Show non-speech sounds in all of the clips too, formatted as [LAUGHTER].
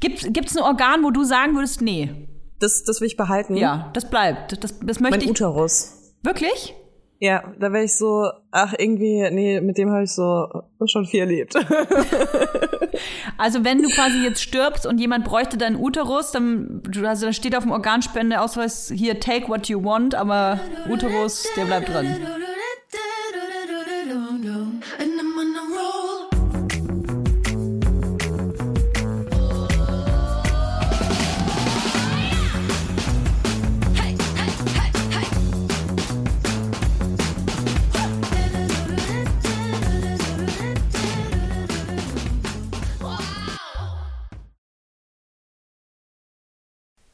Gibt es ein Organ, wo du sagen würdest, nee? Das, das will ich behalten. Ja, das bleibt. Das, das möchte mein ich. Uterus. Wirklich? Ja, da wäre ich so, ach irgendwie, nee, mit dem habe ich so schon viel erlebt. [LAUGHS] also wenn du quasi jetzt stirbst und jemand bräuchte deinen Uterus, dann also da steht auf dem Organspendeausweis hier take what you want, aber Uterus, der bleibt drin.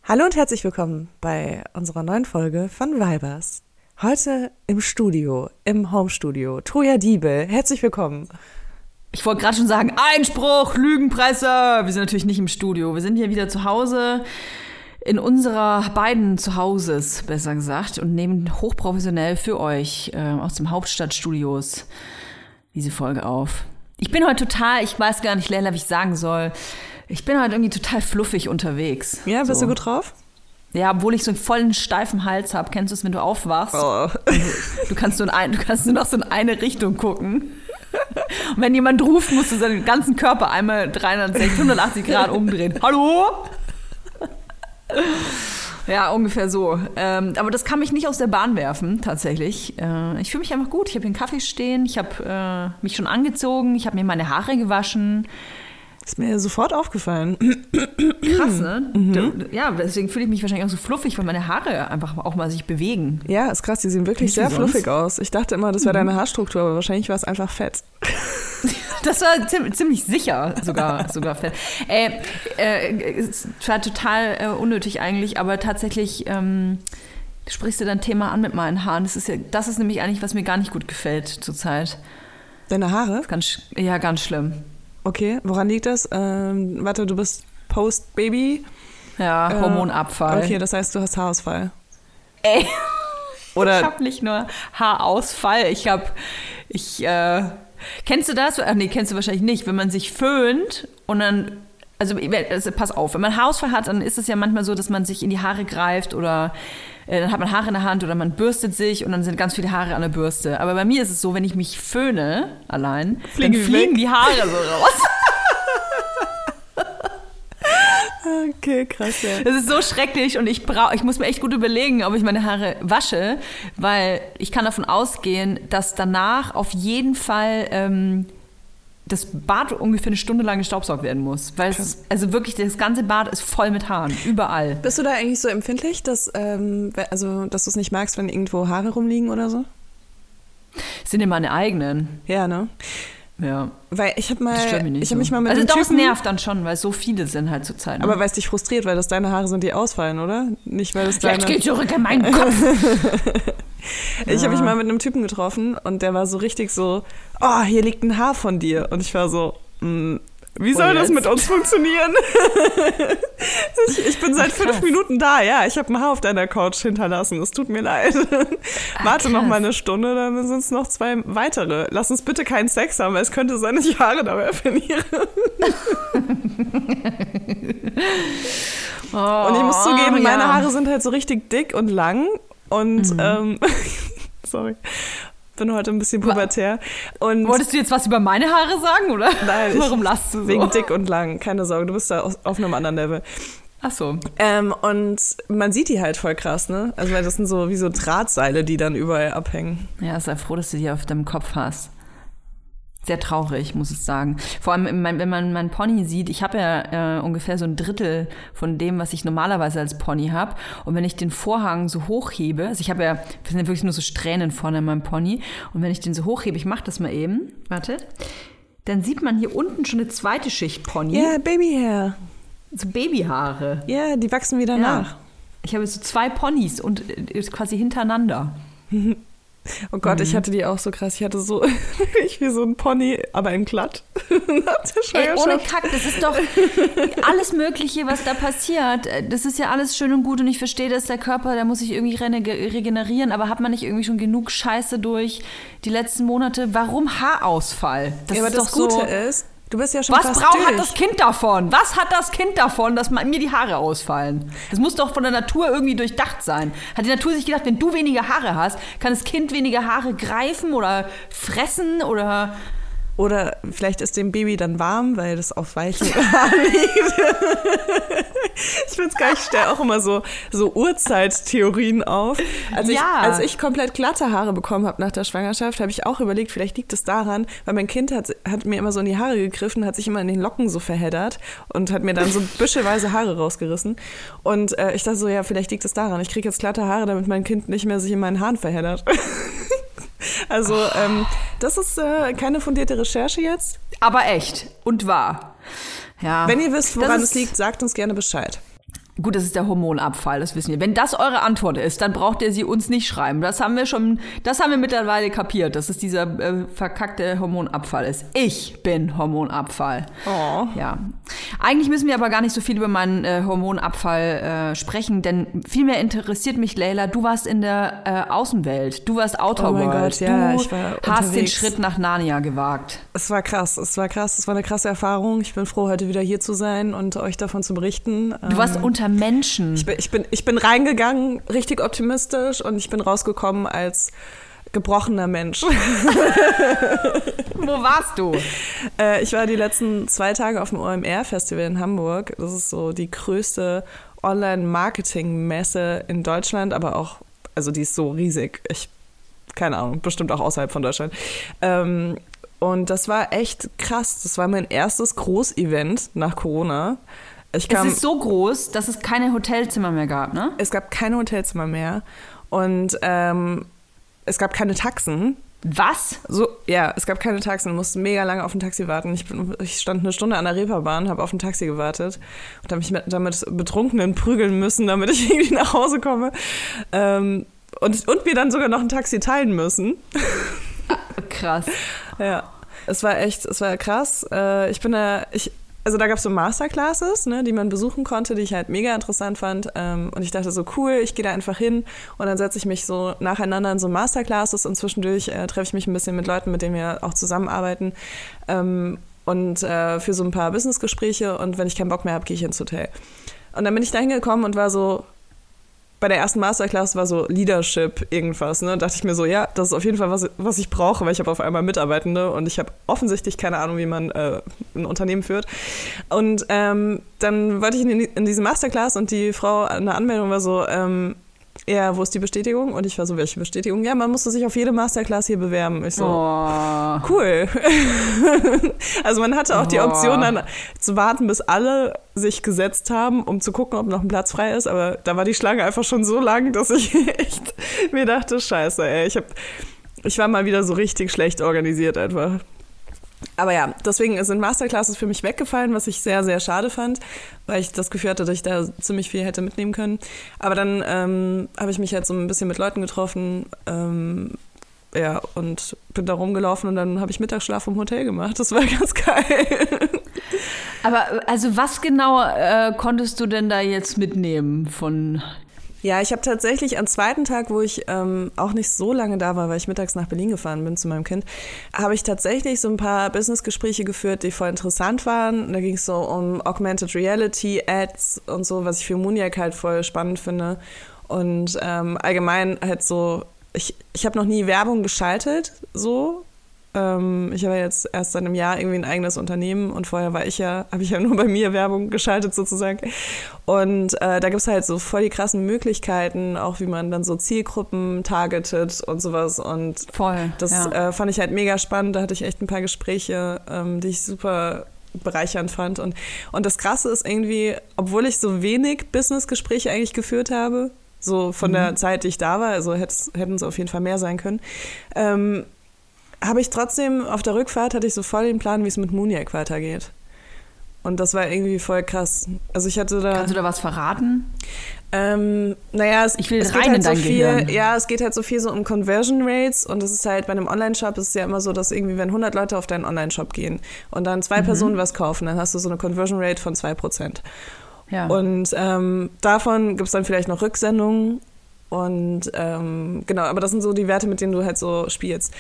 Hallo und herzlich willkommen bei unserer neuen Folge von Vibers. Heute im Studio, im Homestudio. Toja Diebel, herzlich willkommen. Ich wollte gerade schon sagen, Einspruch, Lügenpresse. Wir sind natürlich nicht im Studio. Wir sind hier wieder zu Hause in unserer beiden Zuhauses, besser gesagt, und nehmen hochprofessionell für euch äh, aus dem Hauptstadtstudios diese Folge auf. Ich bin heute total, ich weiß gar nicht, Leila, wie ich sagen soll. Ich bin halt irgendwie total fluffig unterwegs. Ja, bist so. du gut drauf? Ja, obwohl ich so einen vollen steifen Hals habe. Kennst du es, wenn du aufwachst? Oh. Du kannst nur, in ein, du kannst nur noch so in eine Richtung gucken. Und wenn jemand ruft, musst du seinen ganzen Körper einmal 360, 180 Grad umdrehen. Hallo? Ja, ungefähr so. Ähm, aber das kann mich nicht aus der Bahn werfen, tatsächlich. Äh, ich fühle mich einfach gut. Ich habe hier einen Kaffee stehen, ich habe äh, mich schon angezogen, ich habe mir meine Haare gewaschen. Ist mir sofort aufgefallen. Krass, ne? [CLEARS THROAT] Mhm. Ja, deswegen fühle ich mich wahrscheinlich auch so fluffig, weil meine Haare einfach auch mal sich bewegen. Ja, ist krass, die sehen wirklich Nicht sehr fluffig aus. Ich dachte immer, das wäre mhm. deine Haarstruktur, aber wahrscheinlich war es einfach fett. [LAUGHS] Das war ziemlich sicher sogar, [LAUGHS] sogar fett. Äh, äh, es war total äh, unnötig eigentlich, aber tatsächlich ähm, sprichst du dein Thema an mit meinen Haaren. Das ist, ja, das ist nämlich eigentlich, was mir gar nicht gut gefällt zurzeit. Deine Haare? Ganz, ja, ganz schlimm. Okay, woran liegt das? Ähm, warte, du bist Post-Baby. Ja, äh, Hormonabfall. Okay, das heißt, du hast Haarausfall. Ey. Oder ich habe nicht nur Haarausfall, ich habe, ich, äh, kennst du das? Ach nee, kennst du wahrscheinlich nicht. Wenn man sich föhnt und dann, also, also pass auf, wenn man Haarausfall hat, dann ist es ja manchmal so, dass man sich in die Haare greift oder äh, dann hat man Haare in der Hand oder man bürstet sich und dann sind ganz viele Haare an der Bürste. Aber bei mir ist es so, wenn ich mich föhne allein, fliegen dann fliegen weg. die Haare so raus. [LAUGHS] Okay, krass, ja. Das ist so schrecklich und ich brauche, ich muss mir echt gut überlegen, ob ich meine Haare wasche, weil ich kann davon ausgehen, dass danach auf jeden Fall ähm, das Bad ungefähr eine Stunde lang gestaubsaugt werden muss. Weil es, also wirklich, das ganze Bad ist voll mit Haaren, überall. Bist du da eigentlich so empfindlich, dass, ähm, also, dass du es nicht magst, wenn irgendwo Haare rumliegen oder so? Das sind ja meine eigenen. Ja, ne? Ja. Weil ich habe mal, ich habe mich mal mit Also doch, es nervt dann schon, weil so viele sind halt zur Zeit. Ne? Aber weil es dich frustriert, weil das deine Haare sind, die ausfallen, oder? Nicht, weil es deine... Jetzt geht zurück in meinen [LAUGHS] Kopf. ich habe mich mal mit einem Typen getroffen und der war so richtig so, oh, hier liegt ein Haar von dir. Und ich war so, mm, wie soll oh, das mit uns funktionieren? [LAUGHS] ich, ich, bin seit Ach, fünf Minuten da, ja. Ich habe ein Haar auf deiner Couch hinterlassen. Es tut mir leid. Ach, Warte noch mal eine Stunde, dann sind es noch zwei weitere. Lass uns bitte keinen Sex haben, weil es könnte sein, dass ich Haare dabei verliere. oh, [LAUGHS] und ich muss zugeben, ja. meine Haare sind halt so richtig dick und lang. Und mhm. ähm, [LAUGHS] sorry bin heute ein bisschen pubertär. Und Wolltest du jetzt was über meine Haare sagen, oder? Nein. [LAUGHS] Warum lachst du so? Wegen dick und lang, keine Sorge, du bist da auf einem anderen Level. Ach so. Ähm, und man sieht die halt voll krass, ne? Also weil das sind so wie so Drahtseile, die dann überall abhängen. Ja, sei froh, dass du die auf deinem Kopf hast sehr traurig, muss ich sagen. Vor allem, wenn man meinen Pony sieht, ich habe ja äh, ungefähr so ein Drittel von dem, was ich normalerweise als Pony habe. Und wenn ich den Vorhang so hochhebe, also ich habe ja, sind ja wirklich nur so Strähnen vorne an meinem Pony, und wenn ich den so hochhebe, ich mache das mal eben, wartet, dann sieht man hier unten schon eine zweite Schicht Pony. Ja, Babyhair. So Babyhaare. Ja, die wachsen wieder ja. nach. Ich habe so zwei Ponys und äh, quasi hintereinander. [LAUGHS] Oh Gott, mhm. ich hatte die auch so krass. Ich hatte so, [LAUGHS] ich wie so ein Pony, aber in glatt. [LAUGHS] Ey, ohne Kack, das ist doch alles Mögliche, was da passiert. Das ist ja alles schön und gut und ich verstehe, dass der Körper, der muss sich irgendwie regenerieren, aber hat man nicht irgendwie schon genug Scheiße durch die letzten Monate? Warum Haarausfall? Das ja, aber das Gute so ist, Du bist ja schon Was fast braucht durch. hat das Kind davon? Was hat das Kind davon, dass mir die Haare ausfallen? Das muss doch von der Natur irgendwie durchdacht sein. Hat die Natur sich gedacht, wenn du weniger Haare hast, kann das Kind weniger Haare greifen oder fressen oder Oder vielleicht ist dem Baby dann warm, weil das auf weichen Haaren [LAUGHS] liegt. ich finde es geil, ich stelle auch immer so, so Urzeittheorien auf. Als, ich, Ja. als ich komplett glatte Haare bekommen habe nach der Schwangerschaft, habe ich auch überlegt, vielleicht liegt es daran, weil mein Kind hat, hat mir immer so in die Haare gegriffen, hat sich immer in den Locken so verheddert und hat mir dann so [LAUGHS] büschelweise Haare rausgerissen. Und äh, ich dachte so, ja, vielleicht liegt es daran. Ich kriege jetzt glatte Haare, damit mein Kind nicht mehr sich in meinen Haaren verheddert. [LAUGHS] Also, ähm, das ist äh, keine fundierte Recherche jetzt. aber echt und wahr. Ja. Wenn ihr wisst, woran es liegt, sagt uns gerne Bescheid. Gut, das ist der Hormonabfall, das wissen wir. Wenn das eure Antwort ist, dann braucht ihr sie uns nicht schreiben. Das haben wir schon, das haben wir mittlerweile kapiert, dass es dieser äh, verkackte Hormonabfall ist. Ich bin Hormonabfall. Oh. Ja. Eigentlich müssen wir aber gar nicht so viel über meinen äh, Hormonabfall äh, sprechen, denn vielmehr interessiert mich, Leila, du warst in der äh, Außenwelt. Du warst Outer Oh mein World. Gott, ja, du ich war hast den unterwegs. Schritt nach Narnia gewagt. Es war krass, es war krass, es war eine krasse Erfahrung. Ich bin froh, heute wieder hier zu sein und euch davon zu berichten. Du warst unter Menschen. ich, bin, ich, bin, ich bin reingegangen, richtig optimistisch und ich bin rausgekommen als gebrochener Mensch. Wo warst du? [LAUGHS] Äh, ich war die letzten zwei Tage auf dem OMR-Festival in Hamburg. Das ist so die größte Online-Marketing-Messe in Deutschland, aber auch, also die ist so riesig. Ich, keine Ahnung, bestimmt auch außerhalb von Deutschland. Ähm, und das war echt krass. Das war mein erstes Großevent nach Corona. Ich Es kam, ist so groß, dass es keine Hotelzimmer mehr gab, ne? es gab keine Hotelzimmer mehr und ähm, es gab keine Taxen. Was? So, ja, es gab keine Taxen. Wir mussten mega lange auf ein Taxi warten. Ich, bin, ich stand eine Stunde an der Reeperbahn, habe auf ein Taxi gewartet und habe mich mit, damit Betrunkenen prügeln müssen, damit ich [LAUGHS] irgendwie nach Hause komme. Ähm, und, und wir dann sogar noch ein Taxi teilen müssen. Krass. Ja, es war echt, es war krass. Äh, ich bin da, ich, also da gab es so Masterclasses, ne, die man besuchen konnte, die ich halt mega interessant fand. Ähm, und ich dachte so, cool, ich gehe da einfach hin und dann setze ich mich so nacheinander in so Masterclasses und zwischendurch äh, treffe ich mich ein bisschen mit Leuten, mit denen wir auch zusammenarbeiten. Ähm, und äh, für so ein paar Businessgespräche und wenn ich keinen Bock mehr habe, gehe ich ins Hotel. Und dann bin ich da hingekommen und war so, bei der ersten Masterclass war so Leadership irgendwas. Ne? dachte ich mir so, ja, das ist auf jeden Fall was, was ich brauche, weil ich habe auf einmal Mitarbeitende und ich habe offensichtlich keine Ahnung, wie man äh, ein Unternehmen führt. Und ähm, dann wollte ich in, in diese Masterclass und die Frau der Anmeldung war so, ähm, ja, wo ist die Bestätigung? Und ich war so, welche Bestätigung? Ja, man musste sich auf jede Masterclass hier bewerben. Ich so, Oh. cool. [LAUGHS] also man hatte auch die Boah. Option dann zu warten, bis alle sich gesetzt haben, um zu gucken, ob noch ein Platz frei ist. Aber da war die Schlange einfach schon so lang, dass ich [LAUGHS] echt mir dachte, scheiße, ey, ich hab, ich war mal wieder so richtig schlecht organisiert einfach. Aber ja, deswegen sind Masterclasses für mich weggefallen, was ich sehr, sehr schade fand, weil ich das Gefühl hatte, dass ich da ziemlich viel hätte mitnehmen können. Aber dann ähm, habe ich mich halt so ein bisschen mit Leuten getroffen, ähm, ja, und bin da rumgelaufen und dann habe ich Mittagsschlaf im Hotel gemacht. Das war [LAUGHS] ganz geil. Aber also was genau äh, konntest du denn da jetzt mitnehmen von Ja, ich habe tatsächlich am zweiten Tag, wo ich ähm, auch nicht so lange da war, weil ich mittags nach Berlin gefahren bin zu meinem Kind, habe ich tatsächlich so ein paar Businessgespräche geführt, die voll interessant waren. Da ging es so um Augmented Reality, Ads und so, was ich für Muniac halt voll spannend finde. Und ähm, allgemein halt so, ich, ich habe noch nie Werbung geschaltet, so. Ähm, ich habe ja jetzt erst seit einem Jahr irgendwie ein eigenes Unternehmen und vorher war ich ja, habe ich ja nur bei mir Werbung geschaltet sozusagen. Und äh, da gibt's halt so voll die krassen Möglichkeiten, auch wie man dann so Zielgruppen targetet und sowas. Und voll? das ja. äh, fand ich halt mega spannend. Da hatte ich echt ein paar Gespräche, ähm, die ich super bereichernd fand. Und, und das Krasse ist irgendwie, obwohl ich so wenig Businessgespräche eigentlich geführt habe, so von der Zeit, die ich da war, also hätten es auf jeden Fall mehr sein können, ähm, habe ich trotzdem auf der Rückfahrt hatte ich so voll den Plan, wie es mit Muniac weitergeht. Und das war irgendwie voll krass. Also ich hatte da. Kannst du da was verraten? Ähm, naja, es, Ich will es rein geht halt in so viel, Gehirn. ja, es geht halt so viel so um Conversion Rates und das ist halt bei einem Online-Shop ist es ja immer so, dass irgendwie, wenn 100 Leute auf deinen Online-Shop gehen und dann Mhm. zwei Personen was kaufen, dann hast du so eine Conversion Rate von 2%. Ja. Und ähm, davon gibt es dann vielleicht noch Rücksendungen und ähm, genau, aber das sind so die Werte, mit denen du halt so spielst.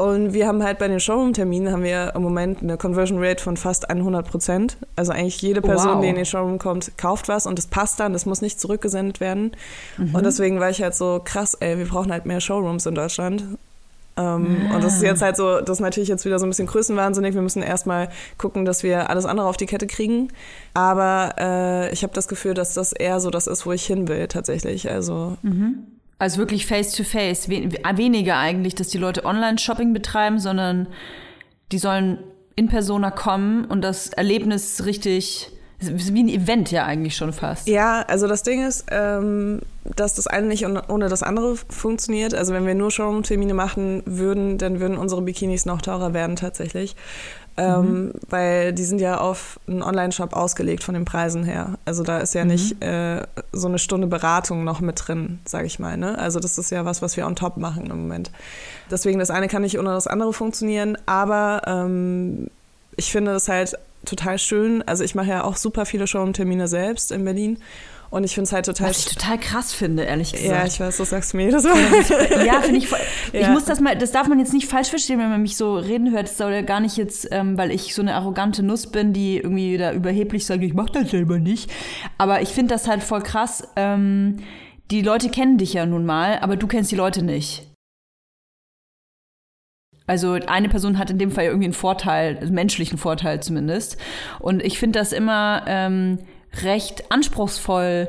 Und wir haben halt bei den Showroom-Terminen haben wir im Moment eine Conversion Rate von fast 100 Prozent. Also eigentlich jede Person, wow. die in den Showroom kommt, kauft was und es passt dann, das muss nicht zurückgesendet werden. Mhm. Und deswegen war ich halt so krass, ey, wir brauchen halt mehr Showrooms in Deutschland. Ähm, ja. Und das ist jetzt halt so, das ist natürlich jetzt wieder so ein bisschen größenwahnsinnig. Wir müssen erstmal gucken, dass wir alles andere auf die Kette kriegen. Aber äh, ich habe das Gefühl, dass das eher so das ist, wo ich hin will tatsächlich. Also mhm. Also wirklich face-to-face. -face. Weniger eigentlich, dass die Leute Online-Shopping betreiben, sondern die sollen in Persona kommen und das Erlebnis richtig wie ein Event ja eigentlich schon fast. Ja, also das Ding ist, ähm, dass das eine nicht ohne das andere funktioniert. Also wenn wir nur Showroom-Termine machen würden, dann würden unsere Bikinis noch teurer werden tatsächlich. Ähm, mhm. Weil die sind ja auf einen Online-Shop ausgelegt von den Preisen her. Also da ist ja mhm. nicht äh, so eine Stunde Beratung noch mit drin, sage ich mal. Ne? Also das ist ja was, was wir on top machen im Moment. Deswegen das eine kann nicht ohne das andere funktionieren, aber ähm, ich finde es halt total schön. Also ich mache ja auch super viele Showroom-Termine selbst in Berlin. Und ich finde es halt total. Was ich total krass finde, ehrlich gesagt. Ja, ich weiß, du sagst mir das. ja, finde ich voll. Ja. Ich [LAUGHS] muss das mal, das darf man jetzt nicht falsch verstehen, wenn man mich so reden hört. Das soll ja gar nicht jetzt, ähm, weil ich so eine arrogante Nuss bin, die irgendwie da überheblich sagt, ich mach das selber nicht. Aber ich finde das halt voll krass. Ähm, die Leute kennen dich ja nun mal, aber du kennst die Leute nicht. Also eine Person hat in dem Fall irgendwie einen Vorteil, einen menschlichen Vorteil zumindest. Und ich finde das immer ähm, recht anspruchsvoll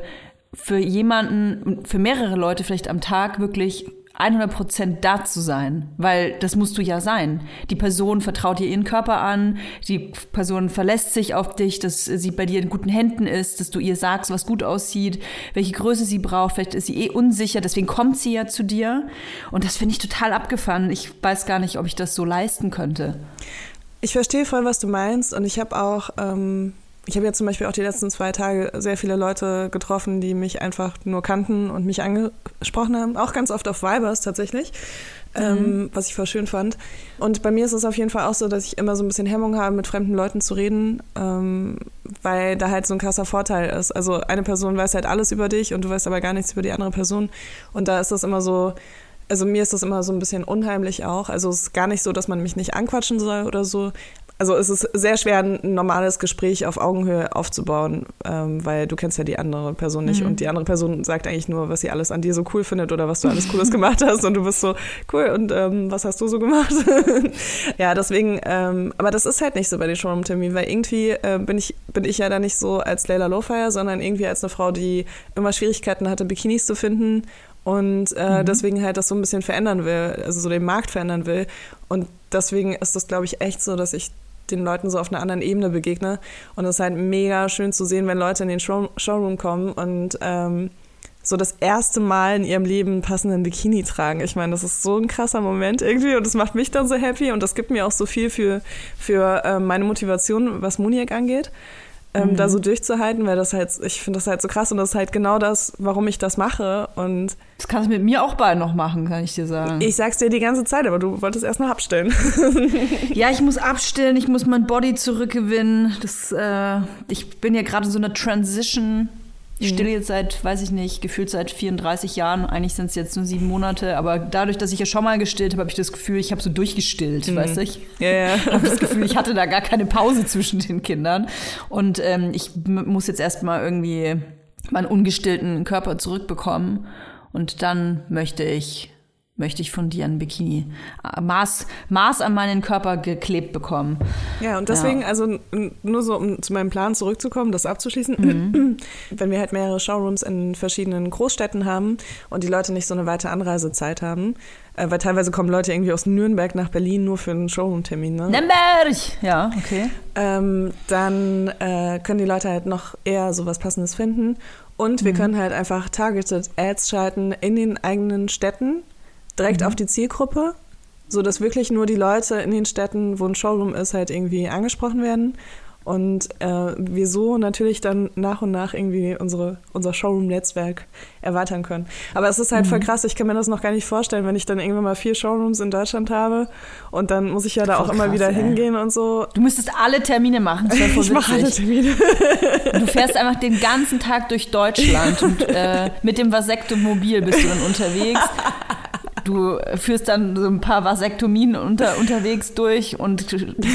für jemanden, für mehrere Leute vielleicht am Tag wirklich 100% da zu sein, weil das musst du ja sein. Die Person vertraut dir ihren Körper an, die Person verlässt sich auf dich, dass sie bei dir in guten Händen ist, dass du ihr sagst, was gut aussieht, welche Größe sie braucht, vielleicht ist sie eh unsicher, deswegen kommt sie ja zu dir. Und das finde ich total abgefahren. Ich weiß gar nicht, ob ich das so leisten könnte. Ich verstehe voll, was du meinst und ich habe auch ähm, ich habe ja zum Beispiel auch die letzten zwei Tage sehr viele Leute getroffen, die mich einfach nur kannten und mich angesprochen haben. Auch ganz oft auf Vibers tatsächlich, mhm. ähm, was ich voll schön fand. Und bei mir ist es auf jeden Fall auch so, dass ich immer so ein bisschen Hemmung habe, mit fremden Leuten zu reden, ähm, weil da halt so ein krasser Vorteil ist. Also eine Person weiß halt alles über dich und du weißt aber gar nichts über die andere Person. Und da ist das immer so, also mir ist das immer so ein bisschen unheimlich auch. Also es ist gar nicht so, dass man mich nicht anquatschen soll oder so, also es ist sehr schwer, ein normales Gespräch auf Augenhöhe aufzubauen, ähm, weil du kennst ja die andere Person nicht mhm. und die andere Person sagt eigentlich nur, was sie alles an dir so cool findet oder was du alles Cooles gemacht hast und du bist so, cool, und ähm, was hast du so gemacht? [LAUGHS] ja, deswegen, ähm, aber das ist halt nicht so bei den Showroom-Terminen, weil irgendwie äh, bin, ich, bin ich ja da nicht so als Layla Lowfire, sondern irgendwie als eine Frau, die immer Schwierigkeiten hatte, Bikinis zu finden und äh, mhm. deswegen halt das so ein bisschen verändern will, also so den Markt verändern will. Und deswegen ist das, glaube ich, echt so, dass ich den Leuten so auf einer anderen Ebene begegne. Und es ist halt mega schön zu sehen, wenn Leute in den Show Showroom kommen und ähm, so das erste Mal in ihrem Leben einen passenden Bikini tragen. Ich meine, das ist so ein krasser Moment irgendwie und das macht mich dann so happy und das gibt mir auch so viel für, für äh, meine Motivation, was Muniak angeht ähm, mhm. da so durchzuhalten, weil das halt, ich finde das halt so krass und das ist halt genau das, warum ich das mache. Und das kannst du mit mir auch bald noch machen, kann ich dir sagen. Ich sag's dir die ganze Zeit, aber du wolltest erst noch abstellen. [LAUGHS] ja, ich muss abstellen, ich muss mein Body zurückgewinnen. Das, äh, ich bin ja gerade in so einer Transition ich stille mhm. jetzt seit, weiß ich nicht, gefühlt seit 34 Jahren. Eigentlich sind es jetzt nur sieben Monate. Aber dadurch, dass ich ja schon mal gestillt habe, habe ich das Gefühl, ich habe so durchgestillt, mhm. weißt du? Ich ja, ja. [LAUGHS] habe das Gefühl, ich hatte da gar keine Pause zwischen den Kindern. Und ähm, ich muss jetzt erstmal irgendwie meinen ungestillten Körper zurückbekommen. Und dann möchte ich möchte ich von dir ein Bikini Maß, Maß an meinen Körper geklebt bekommen. Ja, und deswegen, ja. also nur so, um zu meinem Plan zurückzukommen, das abzuschließen, mhm. [CLEARS THROAT] wenn wir halt mehrere Showrooms in verschiedenen Großstädten haben und die Leute nicht so eine weite Anreisezeit haben, äh, weil teilweise kommen Leute irgendwie aus Nürnberg nach Berlin nur für einen Showroom-Termin. Ne? Nürnberg! Ja, okay. Ähm, dann äh, können die Leute halt noch eher sowas Passendes finden. Und wir mhm. können halt einfach targeted Ads schalten in den eigenen Städten direkt mhm. auf die Zielgruppe, so dass wirklich nur die Leute in den Städten, wo ein Showroom ist, halt irgendwie angesprochen werden und äh, wir so natürlich dann nach und nach irgendwie unsere, unser Showroom-Netzwerk erweitern können. Aber es ist halt mhm. voll krass, ich kann mir das noch gar nicht vorstellen, wenn ich dann irgendwann mal vier Showrooms in Deutschland habe und dann muss ich ja da voll auch immer wieder ey. hingehen und so. Du müsstest alle Termine machen. [LAUGHS] ich mache alle Termine. du fährst einfach den ganzen Tag durch Deutschland und äh, mit dem Vasektomobil bist du dann [LAUGHS] unterwegs du führst dann so ein paar Vasektomien unter, unterwegs durch und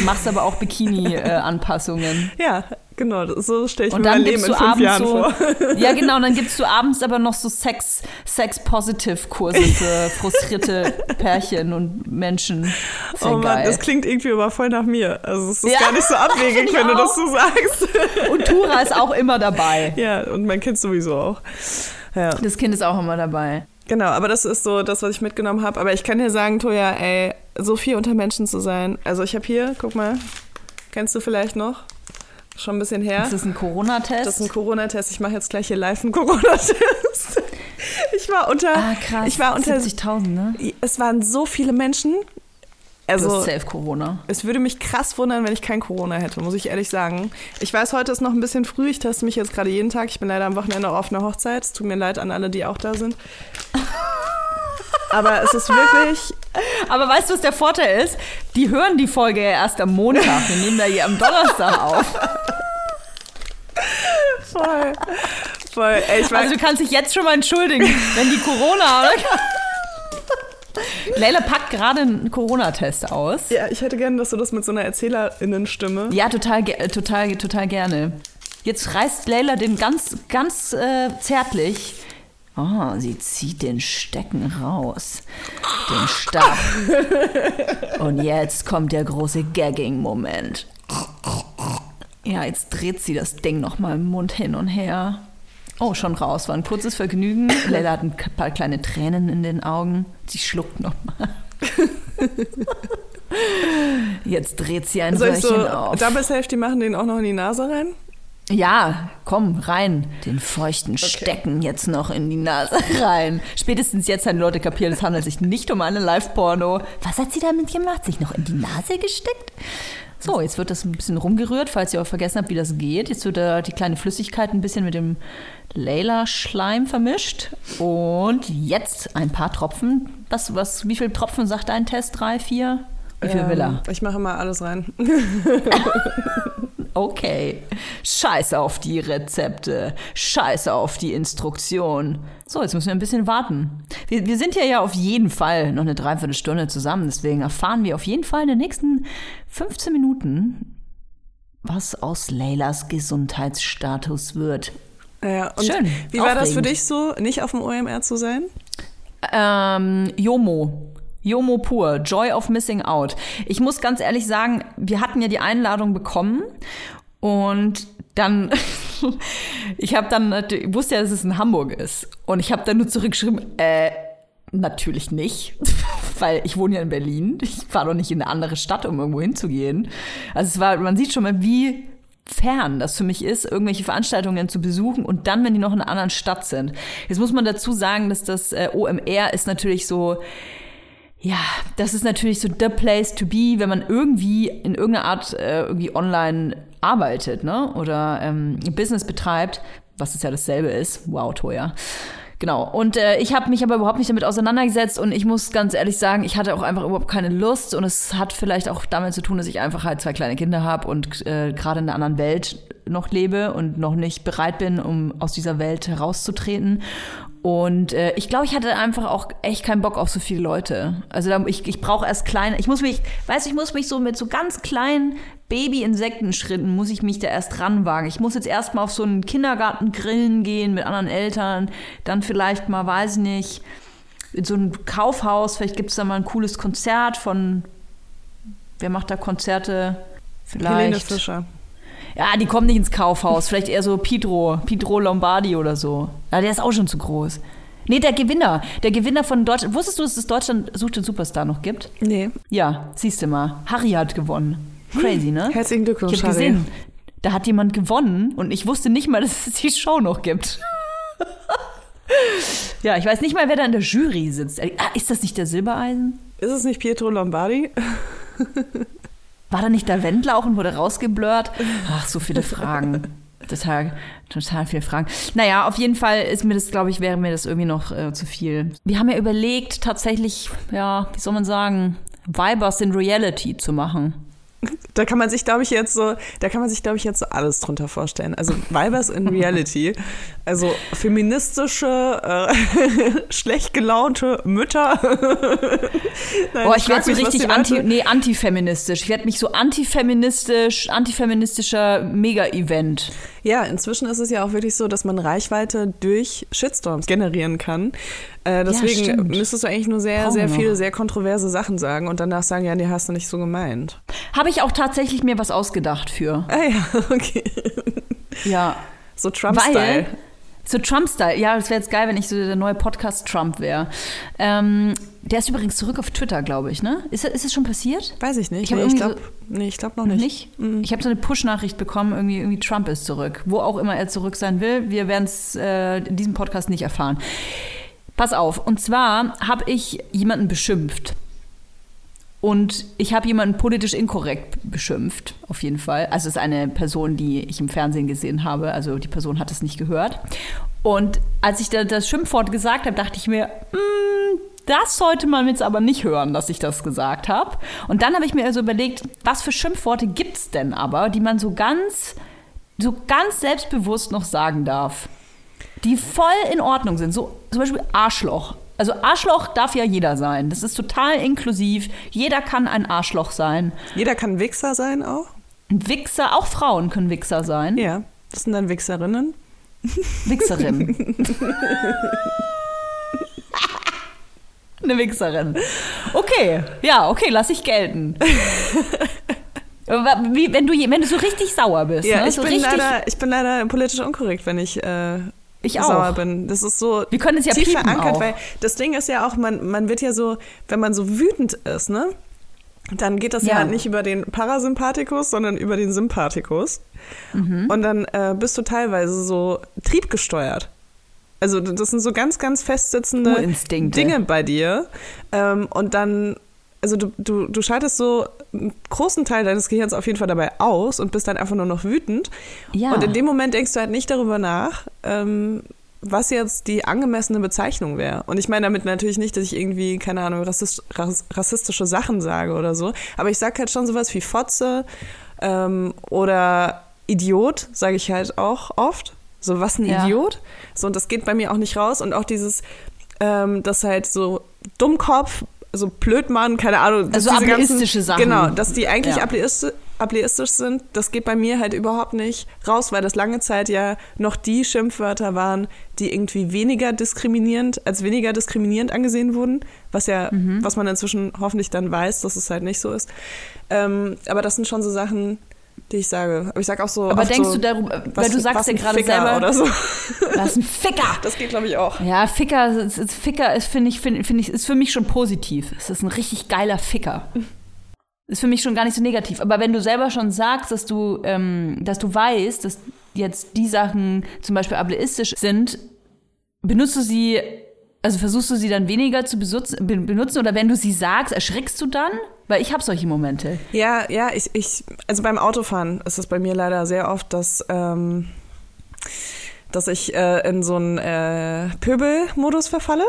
machst aber auch Bikini-Anpassungen. Äh, [LAUGHS] ja, Genau, so stelle ich und mir mein Leben in fünf Jahren so, vor. [LAUGHS] Ja, genau, und dann gibst du abends aber noch so Sex, Sex-Positive-Kurse für frustrierte Pärchen und Menschen. Sehr oh Mann, geil. das klingt irgendwie aber voll nach mir. Also es ist ja, gar nicht so [LAUGHS] abwegig, wenn auch. du das so sagst. Und Tura ist auch immer dabei. Ja, und mein Kind sowieso auch. Ja. Das Kind ist auch immer dabei. Genau, aber das ist so das, was ich mitgenommen habe. Aber ich kann dir sagen, Toja, ey, so viel unter Menschen zu sein. Also ich habe hier, guck mal, kennst du vielleicht noch? Schon ein bisschen her. Ist das ein Corona-Test? Das ist ein Corona-Test. Ich mache jetzt gleich hier live einen Corona-Test. Ich war unter. Ah, krass. Ich war unter 70.000, ne? Es waren so viele Menschen. Also, du hast safe Corona. Es würde mich krass wundern, wenn ich kein Corona hätte, muss ich ehrlich sagen. Ich weiß, heute ist noch ein bisschen früh. Ich teste mich jetzt gerade jeden Tag. Ich bin leider am Wochenende auf einer Hochzeit. Es tut mir leid an alle, die auch da sind. Aber es ist wirklich. [LAUGHS] Aber weißt du, was der Vorteil ist? Die hören die Folge ja erst am Montag. Wir nehmen da hier am Donnerstag auf. Voll. Voll. Ey, ich also du kannst dich jetzt schon mal entschuldigen, wenn die Corona. [LAUGHS] [LAUGHS] Leila packt gerade einen Corona-Test aus. Ja, ich hätte gerne, dass du das mit so einer Erzählerinnenstimme. Ja, total, total, total gerne. Jetzt reißt Leila den ganz, ganz äh, zärtlich Oh, sie zieht den Stecken raus. Den Stab. [LAUGHS] Und jetzt kommt der große Gagging-Moment. Ja, jetzt dreht sie das Ding nochmal im Mund hin und her. Oh, schon raus. War ein kurzes Vergnügen. [COUGHS] Leila hat ein paar kleine Tränen in den Augen. Sie schluckt nochmal. [LAUGHS] Jetzt dreht sie ein Soll so auf. Double Safety machen, den auch noch in die Nase rein? Ja, komm, rein. Den feuchten okay. Stecken jetzt noch in die Nase [LAUGHS] rein. Spätestens jetzt haben die Leute kapiert, es handelt sich nicht um eine Live-Porno. Was hat sie damit gemacht? Sich noch in die Nase gesteckt? So, jetzt wird das ein bisschen rumgerührt, falls ihr auch vergessen habt, wie das geht. Jetzt wird da die kleine Flüssigkeit ein bisschen mit dem Layla-Schleim vermischt. Und jetzt ein paar Tropfen. Was, was, wie viele Tropfen sagt dein Test? Drei, vier? Wie viel ähm, will er? Ich mache mal alles rein. [LAUGHS] okay. Scheiß auf die Rezepte. Scheiß auf die Instruktion. So, jetzt müssen wir ein bisschen warten. Wir, wir sind ja ja auf jeden Fall noch eine Dreiviertelstunde zusammen. Deswegen erfahren wir auf jeden Fall in den nächsten 15 Minuten, was aus Leylas Gesundheitsstatus wird. Ja, und Schön. Wie war das für dich so, nicht auf dem OMR zu sein? Ähm, Jomo. Jomo pur, Joy of Missing Out. Ich muss ganz ehrlich sagen, wir hatten ja die Einladung bekommen und dann, [LAUGHS] ich habe dann, ich wusste ja, dass es in Hamburg ist und ich habe dann nur zurückgeschrieben, äh, natürlich nicht, [LAUGHS] weil ich wohne ja in Berlin. Ich fahre doch nicht in eine andere Stadt, um irgendwo hinzugehen. Also es war, man sieht schon mal, wie fern das für mich ist, irgendwelche Veranstaltungen zu besuchen und dann, wenn die noch in einer anderen Stadt sind. Jetzt muss man dazu sagen, dass das äh, OMR ist natürlich so, ja, das ist natürlich so the place to be, wenn man irgendwie in irgendeiner Art äh, irgendwie online arbeitet, ne? Oder ähm, Business betreibt, was es ja dasselbe ist. Wow, teuer. Genau. Und äh, ich habe mich aber überhaupt nicht damit auseinandergesetzt und ich muss ganz ehrlich sagen, ich hatte auch einfach überhaupt keine Lust und es hat vielleicht auch damit zu tun, dass ich einfach halt zwei kleine Kinder habe und äh, gerade in einer anderen Welt noch lebe und noch nicht bereit bin, um aus dieser Welt herauszutreten. Und äh, ich glaube, ich hatte einfach auch echt keinen Bock auf so viele Leute. Also da, ich, ich brauche erst kleine, ich muss mich, weiß ich muss mich so mit so ganz kleinen Baby-Insektenschritten muss ich mich da erst ranwagen. Ich muss jetzt erstmal auf so einen Kindergarten grillen gehen mit anderen Eltern, dann vielleicht mal, weiß ich nicht, in so ein Kaufhaus, vielleicht gibt es da mal ein cooles Konzert von, wer macht da Konzerte? Vielleicht. Helene Fischer. Ja, die kommen nicht ins Kaufhaus. Vielleicht eher so Pietro, Pietro Lombardi oder so. Ja, der ist auch schon zu groß. Nee, der Gewinner. Der Gewinner von Deutschland. Wusstest du, dass es Deutschland sucht den Superstar noch gibt? Nee. Ja, siehst du mal. Harry hat gewonnen. Crazy, ne? Herzlichen Glückwunsch, ich hab Harry. gesehen, da hat jemand gewonnen und ich wusste nicht mal, [LAUGHS] dass es die Show noch gibt. [LAUGHS] ja, ich weiß nicht mal, wer da in der Jury sitzt. Ah, ist das nicht der Silbereisen? Ist es nicht Pietro Lombardi? [LAUGHS] War da nicht der Wendler auch und wurde rausgeblurrt? Ach, so viele Fragen. total, total viele Fragen. Naja, auf jeden Fall ist mir das, glaube ich, wäre mir das irgendwie noch äh, zu viel. Wir haben ja überlegt, tatsächlich, ja, wie soll man sagen, Vibers in Reality zu machen. Da kann man sich, glaube ich, jetzt so, da kann man sich, glaube ich, jetzt so alles drunter vorstellen. Also Weibers in Reality. Also feministische, äh, [LAUGHS] schlecht gelaunte Mütter. [LAUGHS] Nein, oh, ich, werde so mich, richtig anti, nee, antifeministisch. Ich werde mich so antifeministisch, antifeministischer Mega-Event. Ja, inzwischen ist es ja auch wirklich so, dass man Reichweite durch Shitstorms generieren kann. Äh, deswegen ja, müsstest du eigentlich nur sehr, Brauchen sehr viele, sehr kontroverse Sachen sagen und danach sagen, ja, nee, hast du nicht so gemeint. Habe ich auch tatsächlich mir was ausgedacht für. Ah ja, [LAUGHS] okay. Ja. So Trump-Style. So Trump-Style. Ja, das wäre jetzt geil, wenn ich so der neue Podcast Trump wäre. Ähm, der ist übrigens zurück auf Twitter, glaube ich, ne? Ist, ist es schon passiert? Weiß ich nicht. Ich, nee, ich glaube so, nee, glaub noch nicht. nicht? Mhm. Ich habe so eine Push-Nachricht bekommen, irgendwie, irgendwie Trump ist zurück. Wo auch immer er zurück sein will, wir werden es äh, in diesem Podcast nicht erfahren. Pass auf, und zwar habe ich jemanden beschimpft. Und ich habe jemanden politisch inkorrekt beschimpft, auf jeden Fall. Also es ist eine Person, die ich im Fernsehen gesehen habe. Also die Person hat es nicht gehört. Und als ich da das Schimpfwort gesagt habe, dachte ich mir, mm, das sollte man jetzt aber nicht hören, dass ich das gesagt habe. Und dann habe ich mir also überlegt, was für Schimpfworte gibt es denn aber, die man so ganz, so ganz selbstbewusst noch sagen darf? Die voll in Ordnung sind. So zum Beispiel Arschloch. Also Arschloch darf ja jeder sein. Das ist total inklusiv. Jeder kann ein Arschloch sein. Jeder kann Wichser sein auch? Ein Wichser, auch Frauen können Wichser sein. Ja, das sind dann Wichserinnen. Wichserin. [LAUGHS] Eine Wichserin. Okay, ja, okay, lass ich gelten. Wie, wenn, du, wenn du so richtig sauer bist. Ja, ne? ich, so bin leider, ich bin leider politisch unkorrekt, wenn ich äh, ich auch. sauer bin. Das ist so Wir können es ja tief verankert, auch. weil das Ding ist ja auch, man, man wird ja so, wenn man so wütend ist, ne? Dann geht das ja, ja nicht über den Parasympathikus, sondern über den Sympathikus. Mhm. Und dann äh, bist du teilweise so triebgesteuert. Also das sind so ganz, ganz festsitzende Dinge bei dir. Ähm, und dann, also du, du, du schaltest so einen großen Teil deines Gehirns auf jeden Fall dabei aus und bist dann einfach nur noch wütend. Ja. Und in dem Moment denkst du halt nicht darüber nach, ähm, was jetzt die angemessene Bezeichnung wäre. Und ich meine damit natürlich nicht, dass ich irgendwie, keine Ahnung, rassist, rassistische Sachen sage oder so. Aber ich sage halt schon sowas wie Fotze ähm, oder Idiot, sage ich halt auch oft. So, was ein ja. Idiot. So, und das geht bei mir auch nicht raus. Und auch dieses, ähm, das halt so Dummkopf, so Blödmann, keine Ahnung. Also ableistische ganzen, Sachen. Genau, dass die eigentlich ja. ableistisch, ableistisch sind, das geht bei mir halt überhaupt nicht raus, weil das lange Zeit ja noch die Schimpfwörter waren, die irgendwie weniger diskriminierend, als weniger diskriminierend angesehen wurden, was ja, mhm. was man inzwischen hoffentlich dann weiß, dass es halt nicht so ist. Ähm, aber das sind schon so Sachen, die ich sage. Aber ich sage auch so. Aber denkst so, du darüber, weil du sagst ja gerade selber. Oder so. [LAUGHS] Das ist ein Ficker. Das geht, glaube ich, auch. Ja, Ficker, ist, Ficker ist, finde ich, finde find ich, ist für mich schon positiv. Es ist ein richtig geiler Ficker. Ist für mich schon gar nicht so negativ. Aber wenn du selber schon sagst, dass du, ähm, dass du weißt, dass jetzt die Sachen zum Beispiel ableistisch sind, benutzt du sie also versuchst du sie dann weniger zu benutzen oder wenn du sie sagst, erschrickst du dann? Weil ich habe solche Momente. Ja, ja, ich, ich, also beim Autofahren ist es bei mir leider sehr oft, dass, ähm, dass ich äh, in so einen äh, Pöbel-Modus verfalle.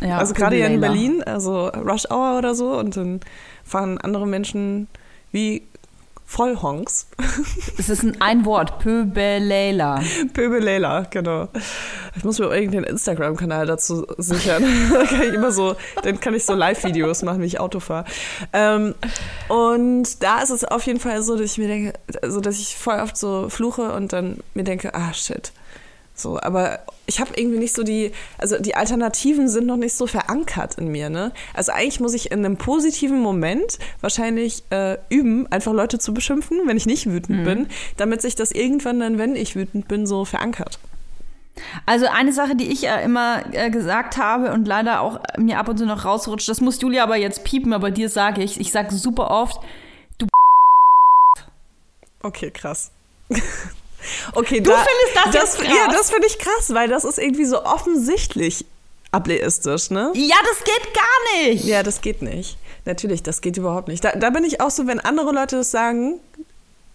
Ja, also gerade hier in Berlin, also Rush Hour oder so und dann fahren andere Menschen wie Vollhonks. Es ist ein, ein Wort, Pöbelela. Pöbelela, genau. Ich muss mir irgendeinen Instagram-Kanal dazu sichern. [LAUGHS] da kann ich immer so, dann kann ich so Live-Videos machen, wie ich Auto fahre. Ähm, und da ist es auf jeden Fall so, dass ich mir denke, also dass ich voll oft so fluche und dann mir denke, ah shit, so, aber ich habe irgendwie nicht so die, also die Alternativen sind noch nicht so verankert in mir, ne? Also eigentlich muss ich in einem positiven Moment wahrscheinlich äh, üben, einfach Leute zu beschimpfen, wenn ich nicht wütend mhm. bin, damit sich das irgendwann dann, wenn ich wütend bin, so verankert. Also eine Sache, die ich äh, immer äh, gesagt habe und leider auch mir ab und zu noch rausrutscht, das muss Julia aber jetzt piepen, aber dir sage ich, ich sage super oft, du Okay, krass. [LAUGHS] Okay, du da, findest das, das krass. Ja, das finde ich krass, weil das ist irgendwie so offensichtlich ableistisch, ne? Ja, das geht gar nicht. Ja, das geht nicht. Natürlich, das geht überhaupt nicht. Da, da bin ich auch so, wenn andere Leute das sagen,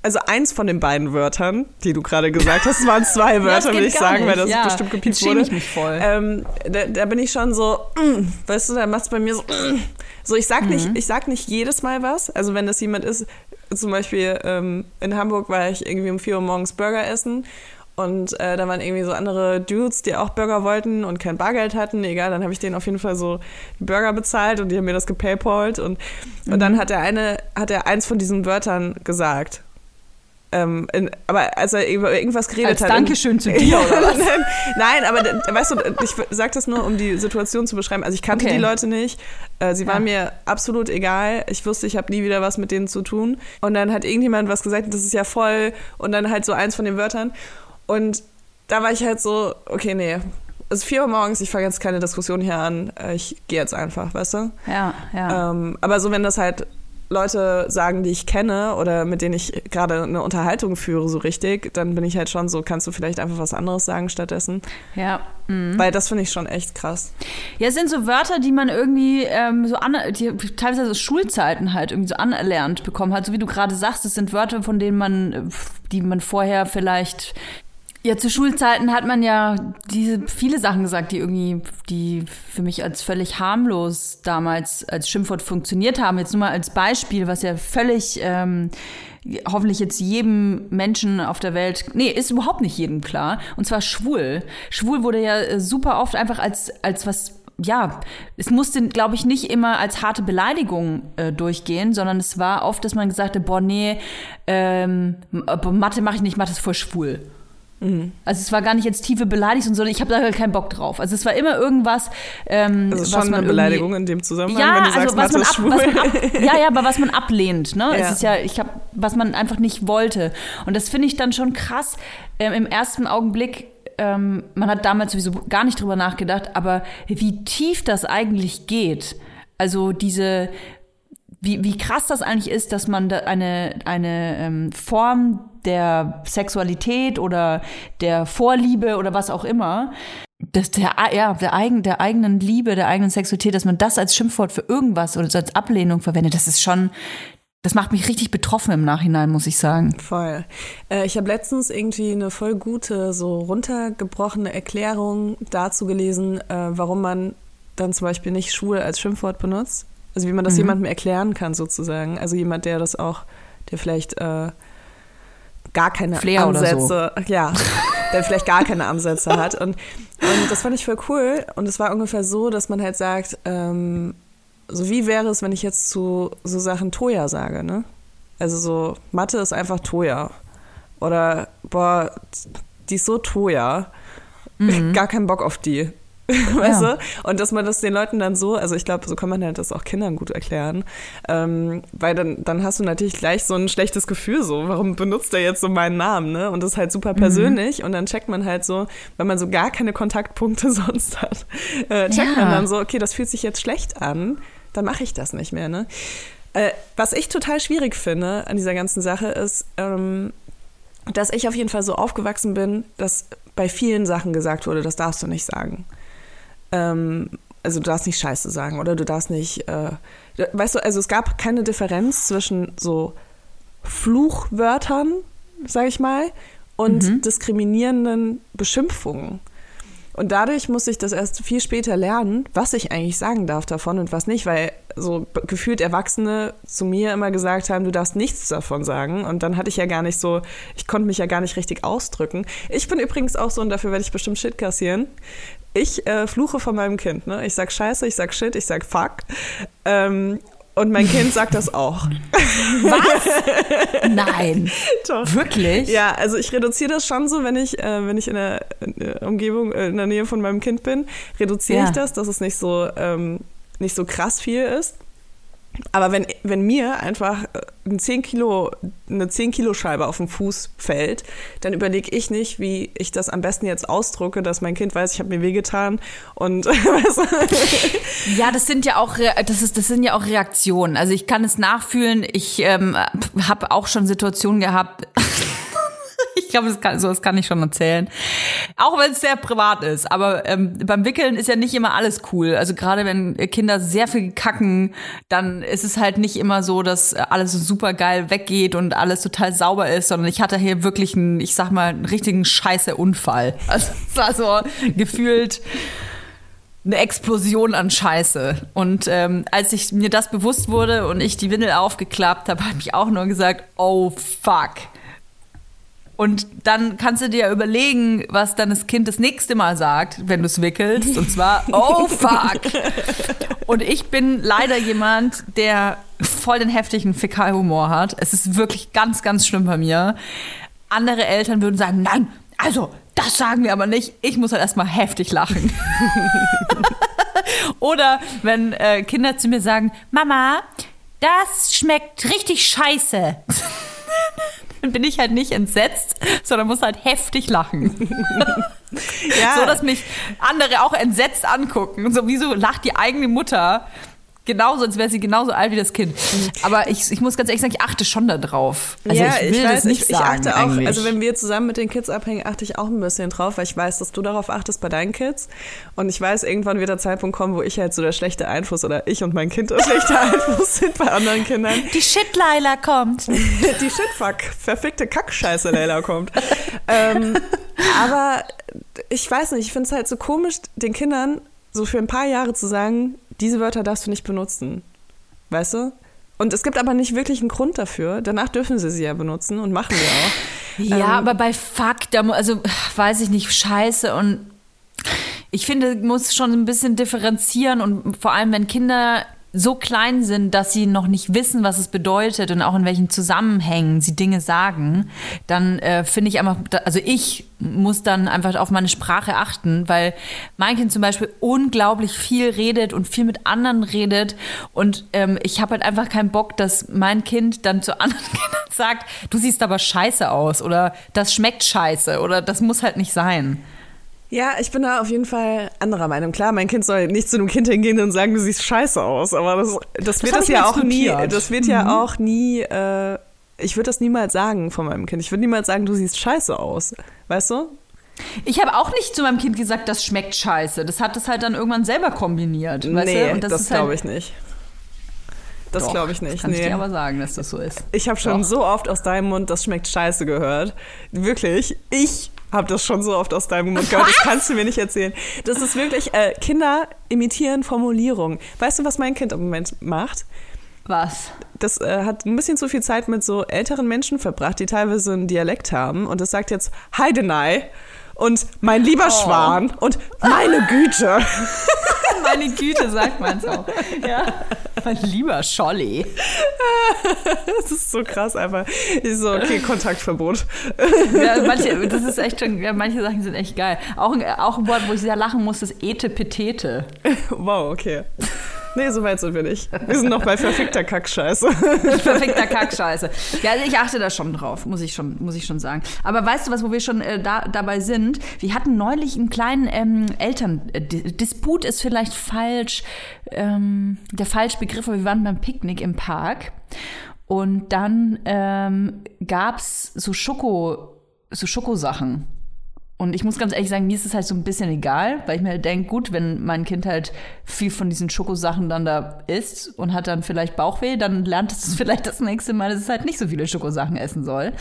also eins von den beiden Wörtern, die du gerade gesagt hast, waren zwei [LAUGHS] Wörter, will ich sagen, nicht. weil das ja, bestimmt gepiept wurde. Ich mich voll. Ähm, da, da, bin ich schon so, mm, weißt du, da macht es bei mir so, mm. so ich sag mhm. nicht, ich sag nicht jedes Mal was. Also wenn das jemand ist, zum Beispiel ähm, in Hamburg war ich irgendwie um 4 Uhr morgens Burger essen und äh, da waren irgendwie so andere Dudes, die auch Burger wollten und kein Bargeld hatten. Egal, dann habe ich denen auf jeden Fall so Burger bezahlt und die haben mir das gepaypalt. Und, mhm. und dann hat der eine, hat er eins von diesen Wörtern gesagt. Ähm, in, aber als er über irgendwas geredet als hat. Dankeschön zu dir, [LAUGHS] oder was? [LAUGHS] Nein, aber weißt du, ich sage das nur, um die Situation zu beschreiben. Also ich kannte okay. die Leute nicht. Äh, sie waren ja. mir absolut egal. Ich wusste, ich habe nie wieder was mit denen zu tun. Und dann hat irgendjemand was gesagt, das ist ja voll. Und dann halt so eins von den Wörtern. Und da war ich halt so, okay, nee. Es ist 4 Uhr morgens, ich fange jetzt keine Diskussion hier an. Äh, ich gehe jetzt einfach, weißt du? Ja, ja. Ähm, aber so, wenn das halt Leute sagen, die ich kenne oder mit denen ich gerade eine Unterhaltung führe, so richtig, dann bin ich halt schon so, kannst du vielleicht einfach was anderes sagen stattdessen? Ja. Mhm. Weil das finde ich schon echt krass. Ja, es sind so Wörter, die man irgendwie ähm, so an, die teilweise Schulzeiten halt irgendwie so anerlernt bekommen hat. So wie du gerade sagst, es sind Wörter, von denen man, die man vorher vielleicht ja, zu Schulzeiten hat man ja diese viele Sachen gesagt, die irgendwie, die für mich als völlig harmlos damals als Schimpfwort funktioniert haben. Jetzt nur mal als Beispiel, was ja völlig ähm, hoffentlich jetzt jedem Menschen auf der Welt, nee, ist überhaupt nicht jedem klar. Und zwar schwul. Schwul wurde ja super oft einfach als als was ja, es musste, glaube ich, nicht immer als harte Beleidigung äh, durchgehen, sondern es war oft, dass man gesagt hat, boah, nee, ähm, Mathe mache ich nicht, Mathe ist voll schwul. Mhm. Also es war gar nicht jetzt tiefe Beleidigung, sondern ich habe da halt keinen Bock drauf. Also es war immer irgendwas. Ähm, das ist schon eine Beleidigung in dem Zusammenhang, ja, wenn du also sagst, was man, ab, was man ab, Ja, ja, aber was man ablehnt. Ne? Ja. Es ist ja, ich habe, was man einfach nicht wollte. Und das finde ich dann schon krass. Ähm, Im ersten Augenblick ähm, man hat damals sowieso gar nicht drüber nachgedacht, aber wie tief das eigentlich geht. Also diese, wie, wie krass das eigentlich ist, dass man da eine, eine ähm, Form der Sexualität oder der Vorliebe oder was auch immer, dass der, ja, der, eigen, der eigenen Liebe, der eigenen Sexualität, dass man das als Schimpfwort für irgendwas oder als Ablehnung verwendet, das ist schon, das macht mich richtig betroffen im Nachhinein, muss ich sagen. Voll. Äh, ich habe letztens irgendwie eine voll gute, so runtergebrochene Erklärung dazu gelesen, äh, warum man dann zum Beispiel nicht schwul als Schimpfwort benutzt. Also wie man das mhm. jemandem erklären kann sozusagen. Also jemand, der das auch, der vielleicht äh, gar keine Flair Ansätze, so. ja, der vielleicht gar keine Ansätze hat. Und, und das fand ich voll cool. Und es war ungefähr so, dass man halt sagt, ähm, so wie wäre es, wenn ich jetzt zu so Sachen Toya sage, ne? Also so, Mathe ist einfach Toya. Oder, boah, die ist so Toya. Mhm. Gar keinen Bock auf die. [LAUGHS] weißt ja. du? Und dass man das den Leuten dann so, also ich glaube, so kann man halt das auch Kindern gut erklären, ähm, weil dann, dann hast du natürlich gleich so ein schlechtes Gefühl so, warum benutzt er jetzt so meinen Namen, ne? Und das ist halt super persönlich mhm. und dann checkt man halt so, wenn man so gar keine Kontaktpunkte [LAUGHS] sonst hat, äh, checkt ja. man dann so, okay, das fühlt sich jetzt schlecht an, dann mache ich das nicht mehr, ne? Äh, was ich total schwierig finde an dieser ganzen Sache ist, ähm, dass ich auf jeden Fall so aufgewachsen bin, dass bei vielen Sachen gesagt wurde, das darfst du nicht sagen ähm, also du darfst nicht Scheiße sagen oder du darfst nicht, äh, weißt du, also es gab keine Differenz zwischen so Fluchwörtern, sag ich mal, und mhm. diskriminierenden Beschimpfungen. Und dadurch muss ich das erst viel später lernen, was ich eigentlich sagen darf davon und was nicht, weil so gefühlt Erwachsene zu mir immer gesagt haben, du darfst nichts davon sagen. Und dann hatte ich ja gar nicht so, ich konnte mich ja gar nicht richtig ausdrücken. Ich bin übrigens auch so, und dafür werde ich bestimmt Shit kassieren. Ich äh, fluche von meinem Kind. Ne? Ich sag Scheiße, ich sag Shit, ich sag Fuck. Ähm, und mein Kind sagt das auch. [LAUGHS] Was? Nein. [LAUGHS] Doch. Wirklich? Ja, also ich reduziere das schon so, wenn ich, äh, wenn ich in der, Umgebung, äh, in der Nähe von meinem Kind bin, reduziere ja. ich das, dass es nicht so, ähm, nicht so krass viel ist. Aber wenn, wenn mir einfach äh, ein 10 Kilo, eine 10 Kilo Scheibe auf den Fuß fällt, dann überlege ich nicht, wie ich das am besten jetzt ausdrucke, dass mein Kind weiß, ich habe mir wehgetan und [LAUGHS] Ja, das sind ja auch das ist das sind ja auch Reaktionen. Also ich kann es nachfühlen. Ich ähm, habe auch schon Situationen gehabt. [LAUGHS] ich glaube, das so das kann ich schon erzählen. Auch wenn es sehr privat ist. Aber ähm, beim Wickeln ist ja nicht immer alles cool. Also gerade wenn Kinder sehr viel kacken, dann ist es halt nicht immer so, dass alles super geil weggeht und alles total sauber ist, sondern ich hatte hier wirklich einen, ich sag mal, einen richtigen scheiße Unfall. [LAUGHS] Also es war so gefühlt eine Explosion an Scheiße. Und ähm, als ich mir das bewusst wurde und ich die Windel aufgeklappt habe, habe ich auch nur gesagt, oh fuck. Und dann kannst du dir überlegen, was dann das Kind das nächste Mal sagt, wenn du es wickelst. Und zwar, oh [LAUGHS] fuck. Und ich bin leider jemand, der voll den heftigen Fäkalhumor hat. Es ist wirklich ganz, ganz schlimm bei mir. Andere Eltern würden sagen, nein, also, das sagen wir aber nicht. Ich muss halt erstmal heftig lachen. [LAUGHS] Oder wenn äh, Kinder zu mir sagen, Mama, das schmeckt richtig scheiße. Dann bin ich halt nicht entsetzt, sondern muss halt heftig lachen. [LAUGHS] ja. So, dass mich andere auch entsetzt angucken. Und so, wieso lacht die eigene Mutter? Genauso, als wäre sie genauso alt wie das Kind. Aber ich, ich muss ganz ehrlich sagen, ich achte schon darauf. Also ja, ich will ich weiß, das nicht ich, sagen. Ich achte auch, also wenn wir zusammen mit den Kids abhängen, achte ich auch ein bisschen drauf, weil ich weiß, dass du darauf achtest bei deinen Kids. Und ich weiß, irgendwann wird der Zeitpunkt kommen, wo ich halt so der schlechte Einfluss oder ich und mein Kind der schlechte [LAUGHS] Einfluss sind bei anderen Kindern. Die Shit-Leila kommt. [LAUGHS] Die Shitfuck, verfickte Kackscheiße Leila [LAUGHS] kommt. ähm, aber ich weiß nicht, ich finde es halt so komisch, den Kindern so für ein paar Jahre zu sagen, diese Wörter darfst du nicht benutzen. Weißt du? Und es gibt aber nicht wirklich einen Grund dafür. Danach dürfen sie sie ja benutzen und machen wir auch. Ja, ähm, aber bei Fuck, da, also weiß ich nicht, Scheiße und ich finde, muss schon ein bisschen differenzieren und vor allem, wenn Kinder so klein sind, dass sie noch nicht wissen, was es bedeutet und auch in welchen Zusammenhängen sie Dinge sagen, dann äh, finde ich einfach, also ich muss dann einfach auf meine Sprache achten, weil mein Kind zum Beispiel unglaublich viel redet und viel mit anderen redet und ähm, ich habe halt einfach keinen Bock, dass mein Kind dann zu anderen [LAUGHS] Kindern sagt, du siehst aber scheiße aus oder das schmeckt scheiße oder das muss halt nicht sein. Ja, ich bin da auf jeden Fall anderer Meinung. Klar, mein Kind soll nicht zu einem Kind hingehen und sagen, du siehst scheiße aus, aber das, das, das wird das ja auch nie, das wird mhm. ja auch nie, äh, ich würde das niemals sagen von meinem Kind. Ich würde niemals sagen, du siehst scheiße aus. Weißt du? Ich habe auch nicht zu meinem Kind gesagt, das schmeckt scheiße. Das hat es halt dann irgendwann selber kombiniert. Nee, das, das glaube halt ich nicht. Das glaube ich nicht. Das kann nee. ich dir aber sagen, dass das so ist. Ich habe schon Doch. so oft aus deinem Mund, das schmeckt scheiße gehört. Wirklich. Ich habe das schon so oft aus deinem Mund gehört. Das kannst du mir nicht erzählen. Das ist wirklich, äh, Kinder imitieren Formulierungen. Weißt du, was mein Kind im Moment macht? Was? Das äh, hat ein bisschen zu viel Zeit mit so älteren Menschen verbracht, die teilweise einen Dialekt haben. Und das sagt jetzt Heidenei und mein lieber oh. Schwan und meine Güte. [LAUGHS] meine Güte, sagt man so. Ja. Mein lieber Scholli. [LAUGHS] Das ist so krass einfach. Ich so, okay, Kontaktverbot. Ja, manche, das ist echt schon, ja, manche Sachen sind echt geil. Auch, auch ein Wort, wo ich sehr lachen muss, ist Etepetete. Wow, okay. Nee, so weit sind wir nicht. Wir sind noch bei verfickter Kackscheiße. [LAUGHS] Verfickter Kackscheiße. Ja, also ich achte da schon drauf, muss ich schon, muss ich schon sagen. Aber weißt du was, wo wir schon äh, da, dabei sind? Wir hatten neulich einen kleinen ähm, Elterndisput, ist vielleicht falsch, ähm, der falsche Begriff, aber wir waren beim Picknick im Park. Und dann ähm, gab so Schoko, so Schokosachen. Und ich muss ganz ehrlich sagen, mir ist es halt so ein bisschen egal, weil ich mir halt denke, gut, wenn mein Kind halt viel von diesen Schokosachen dann da isst und hat dann vielleicht Bauchweh, dann lernt es [LAUGHS] vielleicht das nächste Mal, dass es halt nicht so viele Schokosachen essen soll.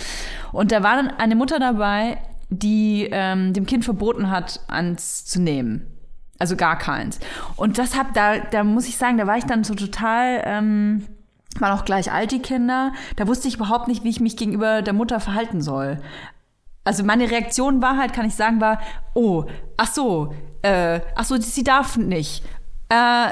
Und da war dann eine Mutter dabei, die ähm, dem Kind verboten hat, eins zu nehmen. Also gar keins. Und das hab, da, da muss ich sagen, da war ich dann so total, ähm, waren auch gleich alt, die Kinder. Da wusste ich überhaupt nicht, wie ich mich gegenüber der Mutter verhalten soll. Also meine Reaktion war halt, kann ich sagen, war, oh, ach so, äh, ach so, sie darf nicht. Äh,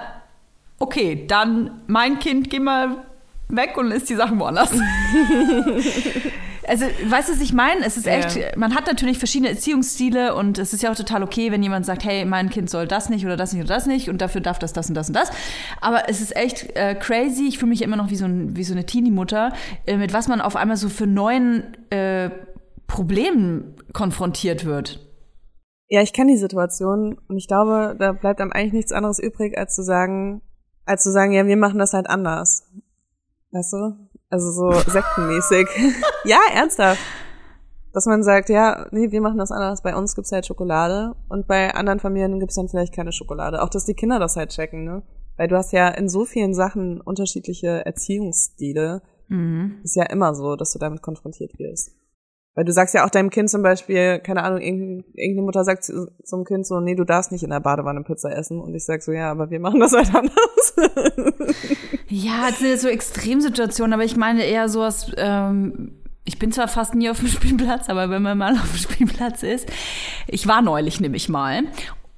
okay, dann mein Kind, geh mal weg und isst die Sachen woanders. [LAUGHS] also, weißt du, was ich meine? Es ist echt, ja. man hat natürlich verschiedene Erziehungsstile und es ist ja auch total okay, wenn jemand sagt, hey, mein Kind soll das nicht oder das nicht oder das nicht und dafür darf das, das und das und das. Aber es ist echt äh, crazy. Ich fühle mich immer noch wie so, ein, wie so eine Teenie-Mutter, äh, mit was man auf einmal so für neuen äh, Problemen konfrontiert wird. Ja, ich kenne die Situation und ich glaube, da bleibt einem eigentlich nichts anderes übrig, als zu sagen, als zu sagen, ja, wir machen das halt anders. Weißt du? Also so [LAUGHS] sektenmäßig. [LAUGHS] ja, ernsthaft. Dass man sagt, ja, nee, wir machen das anders. Bei uns gibt's halt Schokolade und bei anderen Familien gibt's dann vielleicht keine Schokolade. Auch, dass die Kinder das halt checken, ne? Weil du hast ja in so vielen Sachen unterschiedliche Erziehungsstile. Mhm. Ist ja immer so, dass du damit konfrontiert wirst. Weil du sagst ja auch deinem Kind zum Beispiel, keine Ahnung, irgendeine Mutter sagt zum Kind so, nee, du darfst nicht in der Badewanne Pizza essen. Und ich sag so, ja, aber wir machen das halt anders. [LAUGHS] ja, es sind so Extremsituationen, aber ich meine eher sowas, ähm, ich bin zwar fast nie auf dem [LAUGHS] Spielplatz, aber wenn man mal auf dem Spielplatz ist, ich war neulich nämlich mal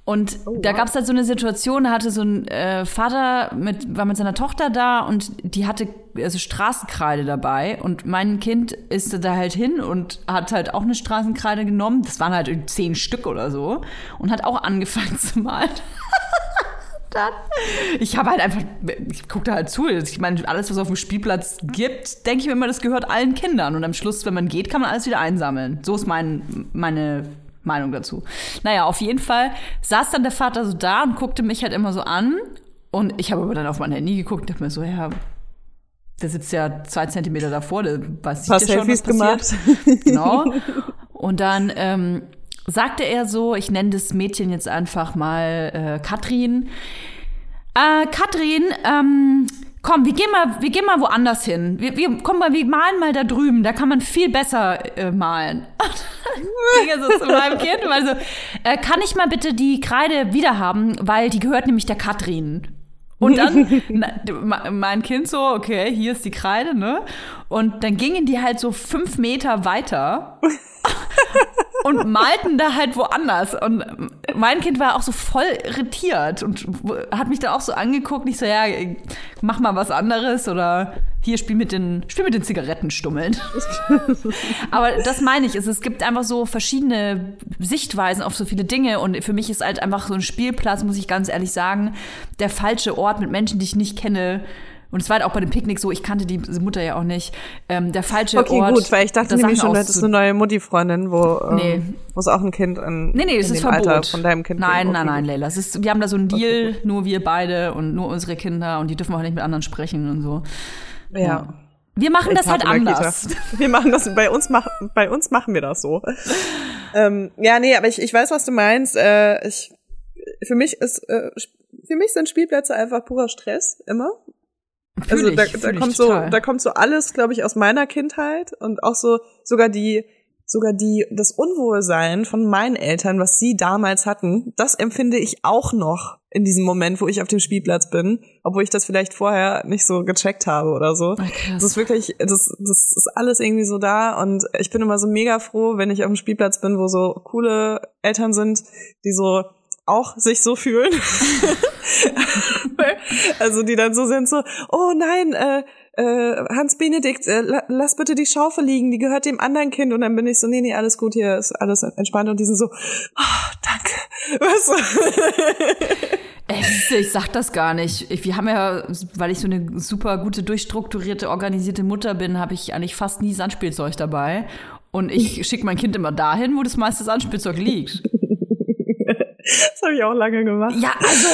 und oh, da gab es halt so eine Situation, da hatte so ein äh, Vater mit, war mit seiner Tochter da und die hatte also Straßenkreide dabei und mein Kind ist da halt hin und hat halt auch eine Straßenkreide genommen. Das waren halt zehn Stück oder so und hat auch angefangen [LAUGHS] zu malen. Dann, ich habe halt einfach, ich gucke da halt zu. Ich meine, alles, was auf dem Spielplatz gibt, denke ich mir immer, das gehört allen Kindern. Und am Schluss, wenn man geht, kann man alles wieder einsammeln. So ist mein, meine Meinung dazu. Naja, auf jeden Fall saß dann der Vater so da und guckte mich halt immer so an. Und ich habe aber dann auf mein Handy geguckt und dachte mir so, ja, der sitzt ja zwei Zentimeter davor, der weiß nicht ja schon, was gemacht. [LAUGHS] Genau. [LAUGHS] Und dann ähm, sagte er so, ich nenne das Mädchen jetzt einfach mal äh, Katrin. Äh, Katrin, ähm, komm, wir gehen mal, wir gehen mal woanders hin. Wir, wir, komm mal, wir malen mal da drüben. Da kann man viel besser äh, malen. ging so zu meinem Kind und so, äh, kann ich mal bitte die Kreide wiederhaben, weil die gehört nämlich der Katrin. Und dann [LAUGHS] na, mein Kind so, okay, hier ist die Kreide, ne? Und dann gingen die halt so fünf Meter weiter [LAUGHS] und malten da halt woanders. Und mein Kind war auch so voll irritiert und hat mich da auch so angeguckt. Nicht so, ja, mach mal was anderes oder hier spiel mit den, spiel mit den Zigarettenstummeln. [LAUGHS] Aber das meine ich. Es, gibt einfach so verschiedene Sichtweisen auf so viele Dinge. Und für mich ist halt einfach so ein Spielplatz, muss ich ganz ehrlich sagen, der falsche Ort mit Menschen, die ich nicht kenne und es war halt auch bei dem Picknick so, ich kannte die Mutter ja auch nicht. Ähm, der falsche okay, Ort. Okay, gut, weil ich dachte nämlich schon, du hättest eine neue Mutti-Freundin, wo ähm, nee. wo es auch ein Kind in, nee, nee, es in ist Verbot. Alter von deinem Kind Nein, nein, nein, Leila. Es ist, wir haben da so einen Deal, okay. nur wir beide und nur unsere Kinder und die dürfen auch nicht mit anderen sprechen und so. Ja. ja. Wir machen ich das halt anders. [LAUGHS] Wir machen das, bei uns, mach, bei uns machen wir das so. ähm, ja, nee, aber ich, ich weiß, was du meinst. Äh, ich, für mich ist, äh, für mich sind Spielplätze einfach purer Stress, immer. Also da, da kommt so, da kommt so alles, glaube ich, aus meiner Kindheit und auch so sogar die, sogar die, das Unwohlsein von meinen Eltern, was sie damals hatten, das empfinde ich auch noch in diesem Moment, wo ich auf dem Spielplatz bin, obwohl ich das vielleicht vorher nicht so gecheckt habe oder so. Ach, das ist wirklich, das, das ist alles irgendwie so da und ich bin immer so mega froh, wenn ich auf dem Spielplatz bin, wo so coole Eltern sind, die so auch sich so fühlen. [LAUGHS] [LAUGHS] also die dann so sind so, oh nein, äh, äh, Hans Benedikt, äh, lass bitte die Schaufel liegen, die gehört dem anderen Kind. Und dann bin ich so, nee, nee, alles gut, hier ist alles entspannt. Und die sind so, oh, danke. [LAUGHS] Was? Ich sag das gar nicht. wir haben ja, weil ich so eine super gute, durchstrukturierte, organisierte Mutter bin, habe ich eigentlich fast nie Sandspielzeug dabei. Und ich [LAUGHS] schicke mein Kind immer dahin, wo das meiste Sandspielzeug liegt. Das habe ich auch lange gemacht. Ja, also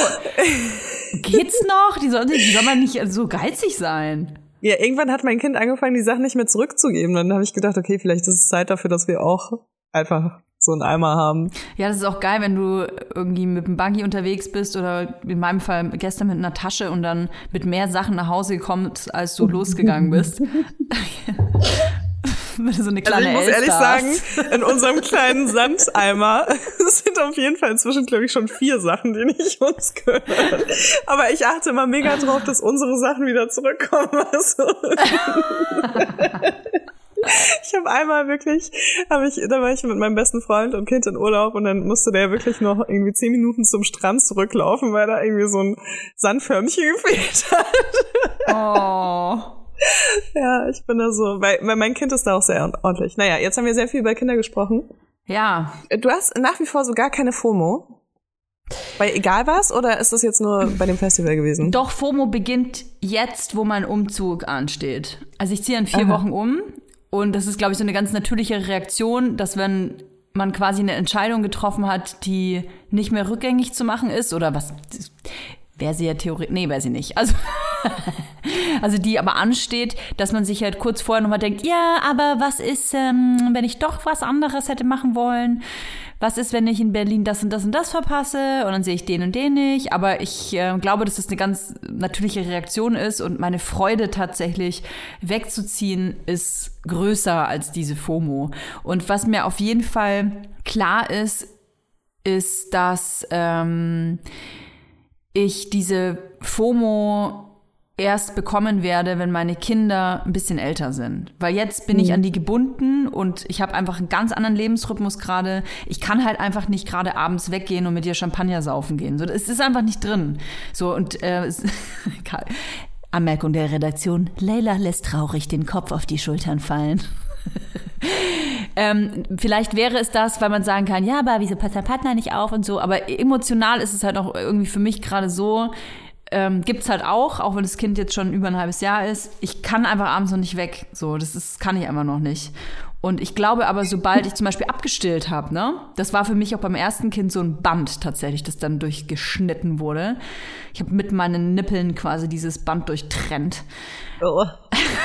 geht's noch? Die soll, die soll man nicht so geizig sein. Ja, irgendwann hat mein Kind angefangen, die Sachen nicht mehr zurückzugeben. Dann habe ich gedacht, okay, vielleicht ist es Zeit dafür, dass wir auch einfach so einen Eimer haben. Ja, das ist auch geil, wenn du irgendwie mit dem Buggy unterwegs bist oder in meinem Fall gestern mit einer Tasche und dann mit mehr Sachen nach Hause kommst, als du losgegangen bist. [LAUGHS] so eine kleine also ich muss ehrlich sagen, in unserem kleinen Sandeimer [LAUGHS] sind auf jeden Fall inzwischen, glaube ich, schon vier Sachen, die nicht uns gehören. Aber ich achte immer mega drauf, dass unsere Sachen wieder zurückkommen. [LAUGHS] Also. Ich habe einmal wirklich, habe ich, da war ich mit meinem besten Freund und Kind in Urlaub und dann musste der wirklich noch irgendwie zehn Minuten zum Strand zurücklaufen, weil da irgendwie so ein Sandförmchen [LAUGHS] gefehlt hat. Oh. [LAUGHS] ja, ich bin da so, weil, mein Kind ist da auch sehr ordentlich. Naja, jetzt haben wir sehr viel über Kinder gesprochen. Ja. Du hast nach wie vor so gar keine FOMO. Bei egal was oder ist das jetzt nur bei dem Festival gewesen? Doch, FOMO beginnt jetzt, wo mein Umzug ansteht. Also ich ziehe in vier Aha. Wochen um und das ist, glaube ich, so eine ganz natürliche Reaktion, dass wenn man quasi eine Entscheidung getroffen hat, die nicht mehr rückgängig zu machen ist oder was wäre sie ja theoretisch, nee, wäre sie nicht. Also, [LAUGHS] also die aber ansteht, dass man sich halt kurz vorher nochmal denkt, ja, aber was ist, ähm, wenn ich doch was anderes hätte machen wollen? was ist, wenn ich in Berlin das und das und das verpasse und dann sehe ich den und den nicht. Aber ich äh, glaube, dass das eine ganz natürliche Reaktion ist und meine Freude tatsächlich wegzuziehen ist größer als diese FOMO. Und was mir auf jeden Fall klar ist, ist, dass ähm, ich diese FOMO erst bekommen werde, wenn meine Kinder ein bisschen älter sind. Weil jetzt bin mhm. ich an die gebunden und ich habe einfach einen ganz anderen Lebensrhythmus gerade. Ich kann halt einfach nicht gerade abends weggehen und mit dir Champagner saufen gehen. So, es ist einfach nicht drin. So und äh, [LAUGHS] Anmerkung der Redaktion: Leila lässt traurig den Kopf auf die Schultern fallen. [LAUGHS] ähm, vielleicht wäre es das, weil man sagen kann, ja, aber wieso passt der Partner nicht auf und so. Aber emotional ist es halt auch irgendwie für mich gerade so, ähm, gibt halt auch, auch wenn das Kind jetzt schon über ein halbes Jahr ist. Ich kann einfach abends noch nicht weg. So, das ist, kann ich einfach noch nicht. Und ich glaube aber, sobald ich zum Beispiel abgestillt habe, ne, das war für mich auch beim ersten Kind so ein Band tatsächlich, das dann durchgeschnitten wurde. Ich habe mit meinen Nippeln quasi dieses Band durchtrennt. Oh.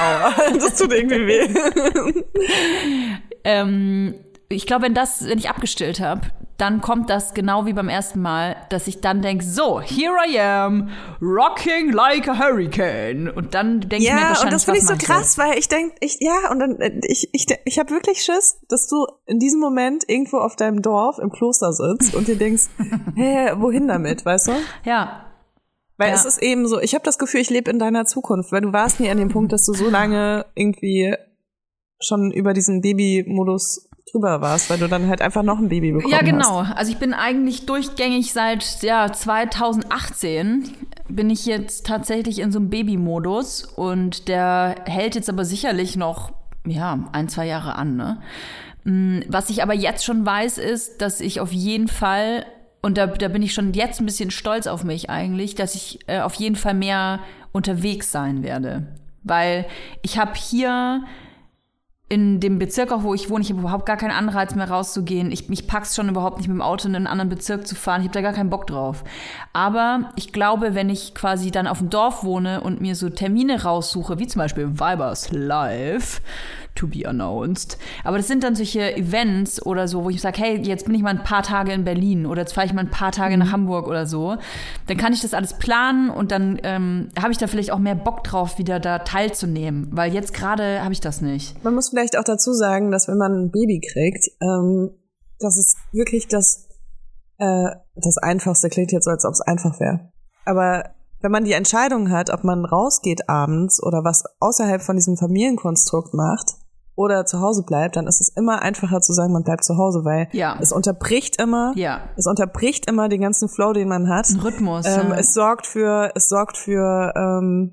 Aua, [LAUGHS] das tut irgendwie weh. [LAUGHS] ähm, ich glaube, wenn das, wenn ich abgestillt habe, dann kommt das genau wie beim ersten Mal, dass ich dann denke, so, here I am, rocking like a hurricane. Und dann denke ja, ich mir wahrscheinlich, und das finde ich so krass, weil ich denke, ich, ja, und dann, äh, ich, ich, ich habe wirklich Schiss, dass du in diesem Moment irgendwo auf deinem Dorf im Kloster sitzt und dir denkst, [LAUGHS] hä, wohin damit, weißt du? Ja. Weil ja. es ist eben so, ich habe das Gefühl, ich lebe in deiner Zukunft, weil du warst nie an dem Punkt, dass du so lange irgendwie schon über diesen Baby-Modus drüber warst, weil du dann halt einfach noch ein Baby bekommen hast. Ja, genau. Hast. Also ich bin eigentlich durchgängig seit ja, 2018 bin ich jetzt tatsächlich in so einem Baby-Modus und der hält jetzt aber sicherlich noch ja, ein, zwei Jahre an. Ne? Mm, was ich aber jetzt schon weiß, ist, dass ich auf jeden Fall, und da, da bin ich schon jetzt ein bisschen stolz auf mich eigentlich, dass ich äh, auf jeden Fall mehr unterwegs sein werde. Weil ich habe hier in dem Bezirk auch, wo ich wohne, ich habe überhaupt gar keinen Anreiz mehr rauszugehen. Ich, mich pack's schon überhaupt nicht mit dem Auto in einen anderen Bezirk zu fahren. Ich habe da gar keinen Bock drauf. Aber ich glaube, wenn ich quasi dann auf dem Dorf wohne und mir so Termine raussuche, wie zum Beispiel Vibers Live, to be announced. Aber das sind dann solche Events oder so, wo ich sage, hey, jetzt bin ich mal ein paar Tage in Berlin oder jetzt fahre ich mal ein paar Tage nach mhm. Hamburg oder so. Dann kann ich das alles planen und dann ähm, habe ich da vielleicht auch mehr Bock drauf, wieder da teilzunehmen. Weil jetzt gerade habe ich das nicht. Man muss vielleicht auch dazu sagen, dass wenn man ein Baby kriegt, ähm, das ist wirklich das, äh, das Einfachste. Klingt jetzt so, als ob es einfach wäre. Aber wenn man die Entscheidung hat, ob man rausgeht abends oder was außerhalb von diesem Familienkonstrukt macht oder zu Hause bleibt, dann ist es immer einfacher zu sagen, man bleibt zu Hause, weil ja. es unterbricht immer, ja. es unterbricht immer den ganzen Flow, den man hat. Ein Rhythmus. Ähm, ja. Es sorgt für, es sorgt für ähm,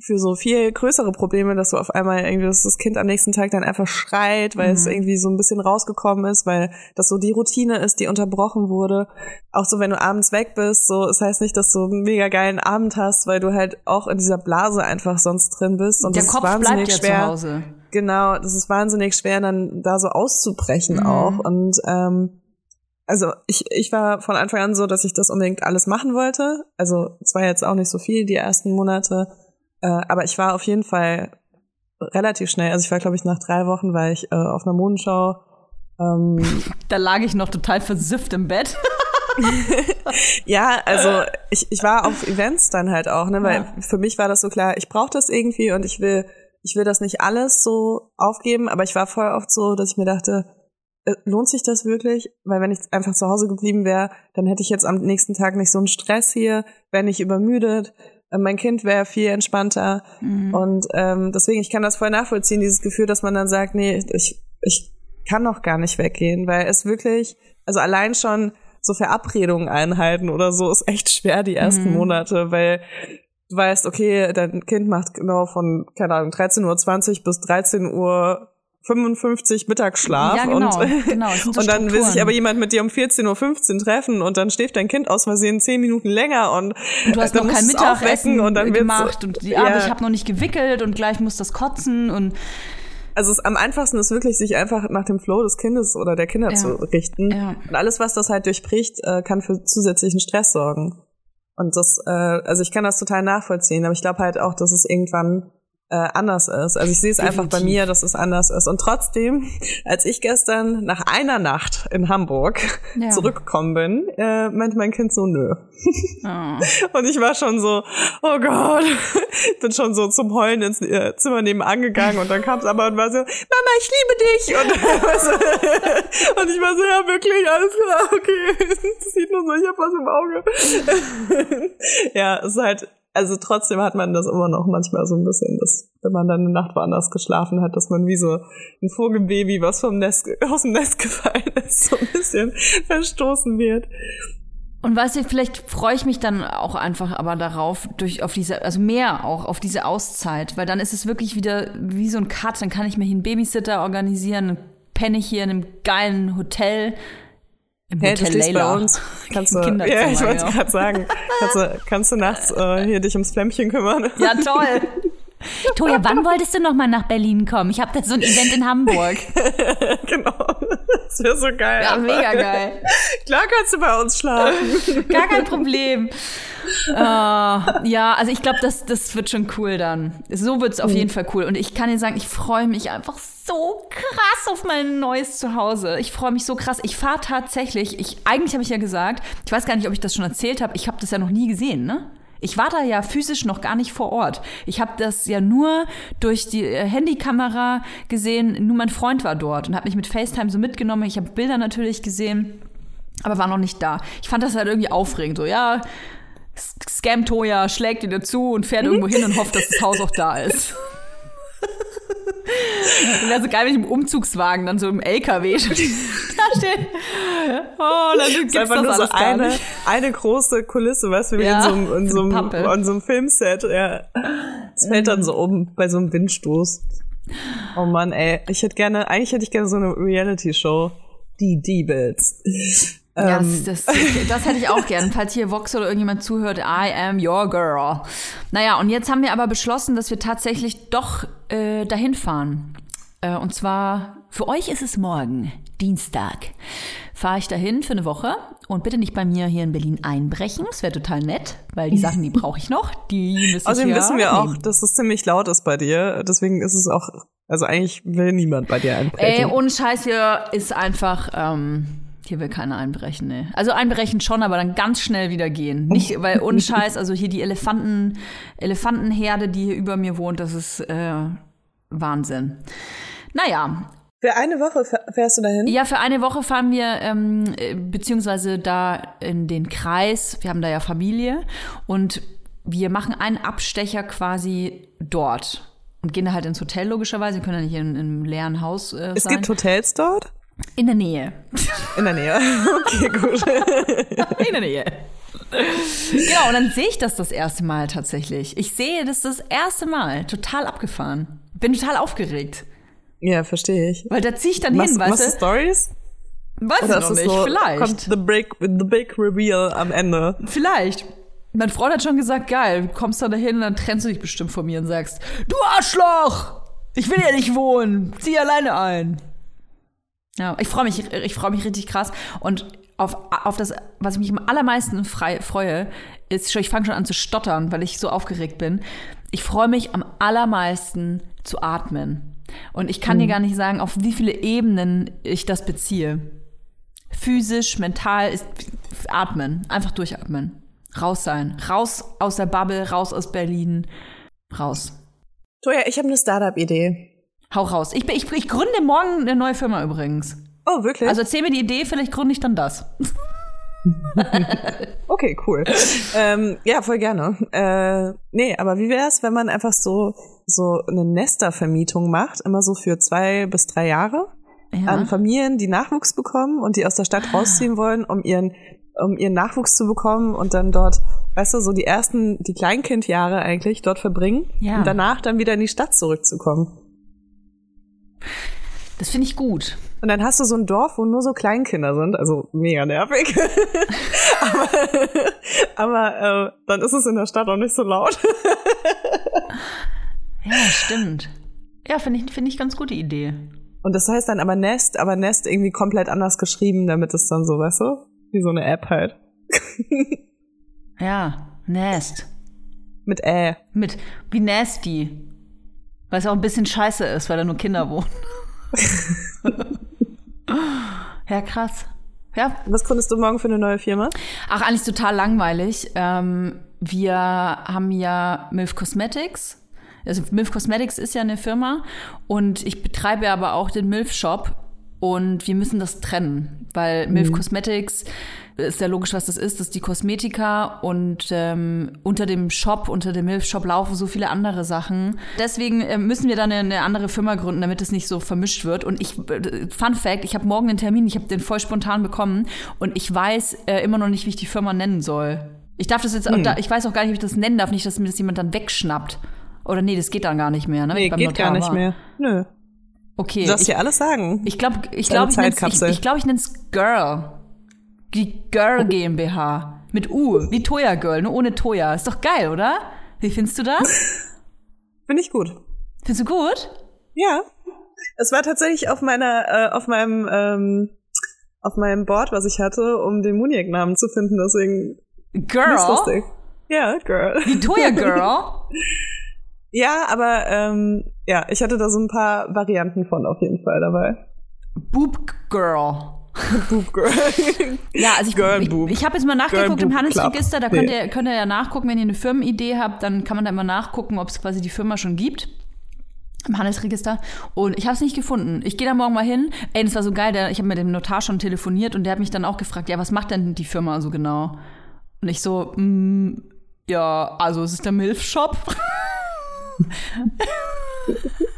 für so viel größere Probleme, dass du auf einmal irgendwie, dass das Kind am nächsten Tag dann einfach schreit, weil mhm. es irgendwie so ein bisschen rausgekommen ist, weil das so die Routine ist, die unterbrochen wurde. Auch so, wenn du abends weg bist, so, es das heißt nicht, dass du einen mega geilen Abend hast, weil du halt auch in dieser Blase einfach sonst drin bist. Und Der Kopf bleibt ja schwer. zu Hause. Genau, das ist wahnsinnig schwer, dann da so auszubrechen mhm. auch. Und ähm, also ich, ich war von Anfang an so, dass ich das unbedingt alles machen wollte. Also es war jetzt auch nicht so viel die ersten Monate äh, aber ich war auf jeden Fall relativ schnell. Also ich war, glaube ich, nach drei Wochen war ich äh, auf einer Modenschau. Ähm, [LAUGHS] da lag ich noch total versifft im Bett. [LAUGHS] ja, also ich, ich war auf Events dann halt auch, ne, weil ja. für mich war das so klar, ich brauche das irgendwie und ich will, ich will das nicht alles so aufgeben, aber ich war voll oft so, dass ich mir dachte, äh, lohnt sich das wirklich? Weil wenn ich einfach zu Hause geblieben wäre, dann hätte ich jetzt am nächsten Tag nicht so einen Stress hier, wäre nicht übermüdet, mein Kind wäre viel entspannter. Mhm. Und ähm, deswegen, ich kann das voll nachvollziehen, dieses Gefühl, dass man dann sagt, nee, ich, ich kann noch gar nicht weggehen, weil es wirklich, also allein schon so Verabredungen einhalten oder so ist echt schwer die ersten mhm. Monate, weil du weißt, okay, dein Kind macht genau von, keine Ahnung, 13.20 Uhr bis 13 Uhr 55 Mittagsschlaf ja, genau, und, genau, [LAUGHS] und dann will sich aber jemand mit dir um 14.15 Uhr treffen und dann schläft dein Kind aus Versehen 10 Minuten länger und, und du hast noch kein Mittagessen und dann gemacht und ja, aber ich habe noch nicht gewickelt und gleich muss das kotzen und also es, am einfachsten ist wirklich, sich einfach nach dem Flow des Kindes oder der Kinder ja. zu richten. Ja. Und alles, was das halt durchbricht, äh, kann für zusätzlichen Stress sorgen. Und das, äh, also ich kann das total nachvollziehen, aber ich glaube halt auch, dass es irgendwann äh, anders ist. Also ich sehe es einfach bei mir, dass es anders ist. Und trotzdem, als ich gestern nach einer Nacht in Hamburg ja. zurückgekommen bin, äh, meinte mein Kind so, nö. Oh. [LAUGHS] Und ich war schon so, oh Gott, bin schon so zum Heulen ins äh, Zimmer nebenan gegangen und dann kam es aber und war so, Mama, ich liebe dich. Und, [LAUGHS] und ich war so, ja wirklich, alles klar, okay. [LAUGHS] Das sieht nur so, ich hab was im Auge. ja, es ist halt also trotzdem hat man das immer noch manchmal so ein bisschen, dass wenn man dann eine Nacht woanders geschlafen hat, dass man wie so ein Vogelbaby, was vom Nest, [LAUGHS] aus dem Nest gefallen ist, so ein bisschen verstoßen wird. Und weißt du, vielleicht freue ich mich dann auch einfach aber darauf, durch auf diese, also mehr auch auf diese Auszeit, weil dann ist es wirklich wieder wie so ein Cut, dann kann ich mir hier einen Babysitter organisieren, penne ich hier in einem geilen Hotel, im hey, Hotel [LAUGHS] du bei uns. Kannst du, ja, ich wollte ja. gerade sagen, kannst du, kannst du nachts äh, hier dich ums Flämmchen kümmern? Ja, toll. [LAUGHS] Toja, wann wolltest du noch mal nach Berlin kommen? Ich habe da so ein Event in Hamburg. [LAUGHS] genau. Das wäre so geil. Ja, mega geil. Klar kannst du bei uns schlafen. Gar kein Problem. Uh, ja, also ich glaube, das, das wird schon cool dann. So wird es auf mhm. jeden Fall cool. Und ich kann dir sagen, ich freue mich einfach so krass auf mein neues Zuhause. Ich freue mich so krass. Ich fahre tatsächlich, ich, eigentlich habe ich ja gesagt, ich weiß gar nicht, ob ich das schon erzählt habe, ich habe das ja noch nie gesehen, ne? Ich war da ja physisch noch gar nicht vor Ort. Ich habe das ja nur durch die äh, Handykamera gesehen. Nur mein Freund war dort und hat mich mit FaceTime so mitgenommen. Ich habe Bilder natürlich gesehen, aber war noch nicht da. Ich fand das halt irgendwie aufregend. So, ja, Scam Toya schlägt ihn dazu und fährt irgendwo hin und hofft, dass das Haus auch da ist. [LAUGHS] Wäre so geil, wenn ich im Umzugswagen dann so im LKW [LAUGHS] da steht. Oh, dann gibt's das einfach nur so eine, eine große Kulisse, weißt du, wie ja, in so einem, in so einem, in so einem Filmset. Ja. Es fällt dann so um bei so einem Windstoß. Oh Mann, ey. Ich hätte gerne, eigentlich hätte ich gerne so eine Reality-Show. Die Diebels. Ja, ähm. das, das, das, hätte ich auch gern. Falls hier Vox oder irgendjemand zuhört, I am your girl. Naja, und jetzt haben wir aber beschlossen, dass wir tatsächlich doch äh, dahin fahren. Äh, und zwar, für euch ist es morgen, Dienstag. Fahre ich dahin für eine Woche und bitte nicht bei mir hier in Berlin einbrechen. Das wäre total nett, weil die Sachen, die brauche ich noch. Die müssen Außerdem wissen wir auch, dass es ziemlich laut ist bei dir. Deswegen ist es auch, also eigentlich will niemand bei dir einbrechen. Ey, ohne Scheiß hier ist einfach. Ähm, hier will keiner einbrechen, ne. Also einbrechen schon, aber dann ganz schnell wieder gehen. Nicht, [LAUGHS] weil unscheiß, also hier die Elefanten, Elefantenherde, die hier über mir wohnt, das ist äh, Wahnsinn. Naja. Für eine Woche fährst du dahin? Ja, für eine Woche fahren wir, ähm, beziehungsweise da in den Kreis. Wir haben da ja Familie und wir machen einen Abstecher quasi dort und gehen da halt ins Hotel logischerweise. Wir können ja nicht in, in einem leeren Haus äh, sein. Es gibt Hotels dort? In der Nähe. In der Nähe. [LAUGHS] Okay, gut. In der Nähe. Genau, und dann sehe ich das das erste Mal tatsächlich. Ich sehe das das erste Mal. Total abgefahren. Bin total aufgeregt. Ja, verstehe ich. Weil da ziehe ich dann hin, weißt du? Stories? Weiß Oder ich noch nicht, so, vielleicht. Kommt the big, the big reveal am Ende. Vielleicht. Mein Freund hat schon gesagt, geil, du kommst dann dahin und dann trennst du dich bestimmt von mir und sagst, du Arschloch! Ich will ja nicht wohnen. Zieh alleine ein. Ja, ich freue mich, ich freue mich richtig krass. Und auf, auf das, was ich mich am allermeisten frei, freue, ist schon, ich fange schon an zu stottern, weil ich so aufgeregt bin. Ich freue mich am allermeisten zu atmen. Und ich kann mhm. dir gar nicht sagen, auf wie viele Ebenen ich das beziehe. Physisch, mental, ist, atmen. Einfach durchatmen. Raus sein. Raus aus der Bubble, raus aus Berlin. Raus. Toja, ich habe eine Startup-Idee. Hau raus. Ich, ich, ich gründe morgen eine neue Firma übrigens. Oh, wirklich? Also erzähl mir die Idee, vielleicht gründe ich dann das. [LAUGHS] okay, cool. ähm, ja, voll gerne. Äh, nee, aber wie wäre es, wenn man einfach so, so eine Nestervermietung macht, immer so für zwei bis drei Jahre? Ja. An Familien, die Nachwuchs bekommen und die aus der Stadt rausziehen wollen, um ihren, um ihren Nachwuchs zu bekommen und dann dort, weißt du, so die ersten, die Kleinkindjahre eigentlich dort verbringen ja. und danach dann wieder in die Stadt zurückzukommen. Das finde ich gut. Und dann hast du so ein Dorf, wo nur so Kleinkinder sind, also mega nervig. [LAUGHS] aber aber äh, dann ist es in der Stadt auch nicht so laut. [LAUGHS] ja, stimmt. Ja, finde ich, finde ich ganz gute Idee. Und das heißt dann aber Nest, aber Nest irgendwie komplett anders geschrieben, damit es dann so, weißt du, wie so eine App halt. [LAUGHS] ja, Nest. Mit Ä. Mit, wie Nasty. Weil es auch ein bisschen scheiße ist, weil da nur Kinder wohnen. [LAUGHS] ja, krass. Ja. Was gründest du morgen für eine neue Firma? Ach, eigentlich total langweilig. Ähm, wir haben ja MILF Cosmetics. Also MILF Cosmetics ist ja eine Firma und ich betreibe aber auch den MILF Shop und wir müssen das trennen, weil MILF mhm. Cosmetics ist ja logisch, was das ist. Das ist die Kosmetika und ähm, unter dem Shop, unter dem Milf-Shop laufen so viele andere Sachen. Deswegen äh, müssen wir dann eine, eine, andere Firma gründen, damit es nicht so vermischt wird. Und ich, äh, Fun Fact, ich habe morgen einen Termin, ich habe den voll spontan bekommen und ich weiß äh, immer noch nicht, wie ich die Firma nennen soll. Ich darf das jetzt hm. ich weiß auch gar nicht, wie ich das nennen darf, nicht, dass mir das jemand dann wegschnappt. Oder nee, das geht dann gar nicht mehr, ne? Nee, geht Notar gar nicht war. mehr. Nö. Okay. Du darfst dir alles sagen. Ich glaube, ich glaube, ich, ich, ich, glaub, ich nenne es Girl. Die Girl GmbH. Mit U, wie Toya Girl, nur ohne Toya. Ist doch geil, oder? Wie findest du das? [LAUGHS] Finde ich gut. Findest du gut? Ja. Es war tatsächlich auf meiner, äh, auf meinem, ähm, auf meinem Board, was ich hatte, um den Muniac-Namen zu finden, deswegen. Girl? Lustig. Ja, Girl. Wie Toya Girl? [LAUGHS] ja, aber ähm, ja, ich hatte da so ein paar Varianten von auf jeden Fall dabei. Boob Girl. Boob [LAUGHS] Girl. ja, also ich, Girl ich, ich, ich habe jetzt mal nachgeguckt im Handelsregister, da könnt, nee. ihr, könnt ihr ja nachgucken, wenn ihr eine Firmenidee habt, dann kann man da immer nachgucken, ob es quasi die Firma schon gibt im Handelsregister und ich habe es nicht gefunden. Ich gehe da morgen mal hin. Ey, das war so geil, der, ich habe mit dem Notar schon telefoniert und der hat mich dann auch gefragt, ja, was macht denn die Firma so genau? Und ich so, mm, ja, also es ist der Milf Shop. [LAUGHS] [LAUGHS]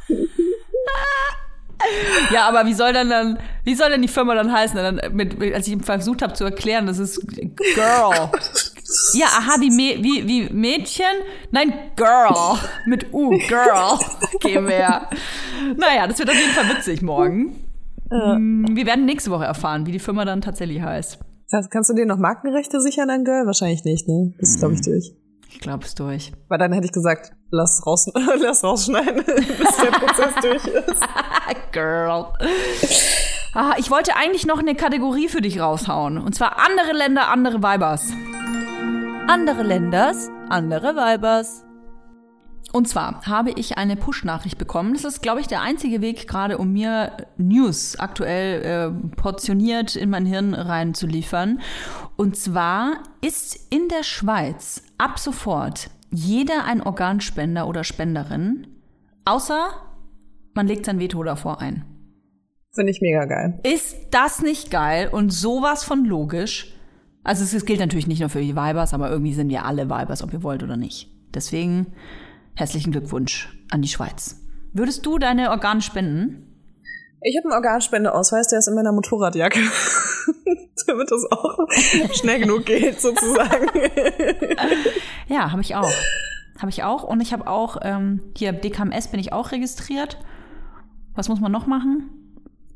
ja, aber wie soll dann dann, wie soll denn die Firma dann heißen? Dann mit, als ich ihm versucht habe zu erklären, das ist Girl. [LAUGHS] Ja, aha, wie, wie, wie Mädchen? Nein, Girl. Mit U, Girl. [LAUGHS] GmbH. Naja, das wird auf jeden Fall witzig morgen. Ja. Wir werden nächste Woche erfahren, wie die Firma dann tatsächlich heißt. Kannst du dir noch Markenrechte sichern an Girl? Wahrscheinlich nicht, ne? Das ist, glaube ich, durch. Ich glaube es durch. Weil dann hätte ich gesagt, lass, raus, [LAUGHS] lass rausschneiden, [LAUGHS] bis der Prozess durch ist. [LAUGHS] Girl. Ah, ich wollte eigentlich noch eine Kategorie für dich raushauen. Und zwar andere Länder, andere Weibers. Andere Länders, andere Weibers. Und zwar habe ich eine Push-Nachricht bekommen. Das ist, glaube ich, der einzige Weg gerade, um mir News aktuell äh, portioniert in mein Hirn reinzuliefern. Und zwar ist in der Schweiz ab sofort jeder ein Organspender oder Spenderin, außer man legt sein Veto davor ein. Finde ich mega geil. Ist das nicht geil und sowas von logisch? Also es, gilt natürlich nicht nur für die Weibers, aber irgendwie sind wir alle Weibers, ob ihr wollt oder nicht. Deswegen herzlichen Glückwunsch an die Schweiz. Würdest du deine Organe spenden? Ich habe einen Organspendeausweis, der ist in meiner Motorradjacke. [LAUGHS] Damit das auch schnell genug geht, sozusagen. [LAUGHS] ja, habe ich auch. Habe ich auch. Und ich habe auch, ähm, hier DKMS bin ich auch registriert. Was muss man noch machen?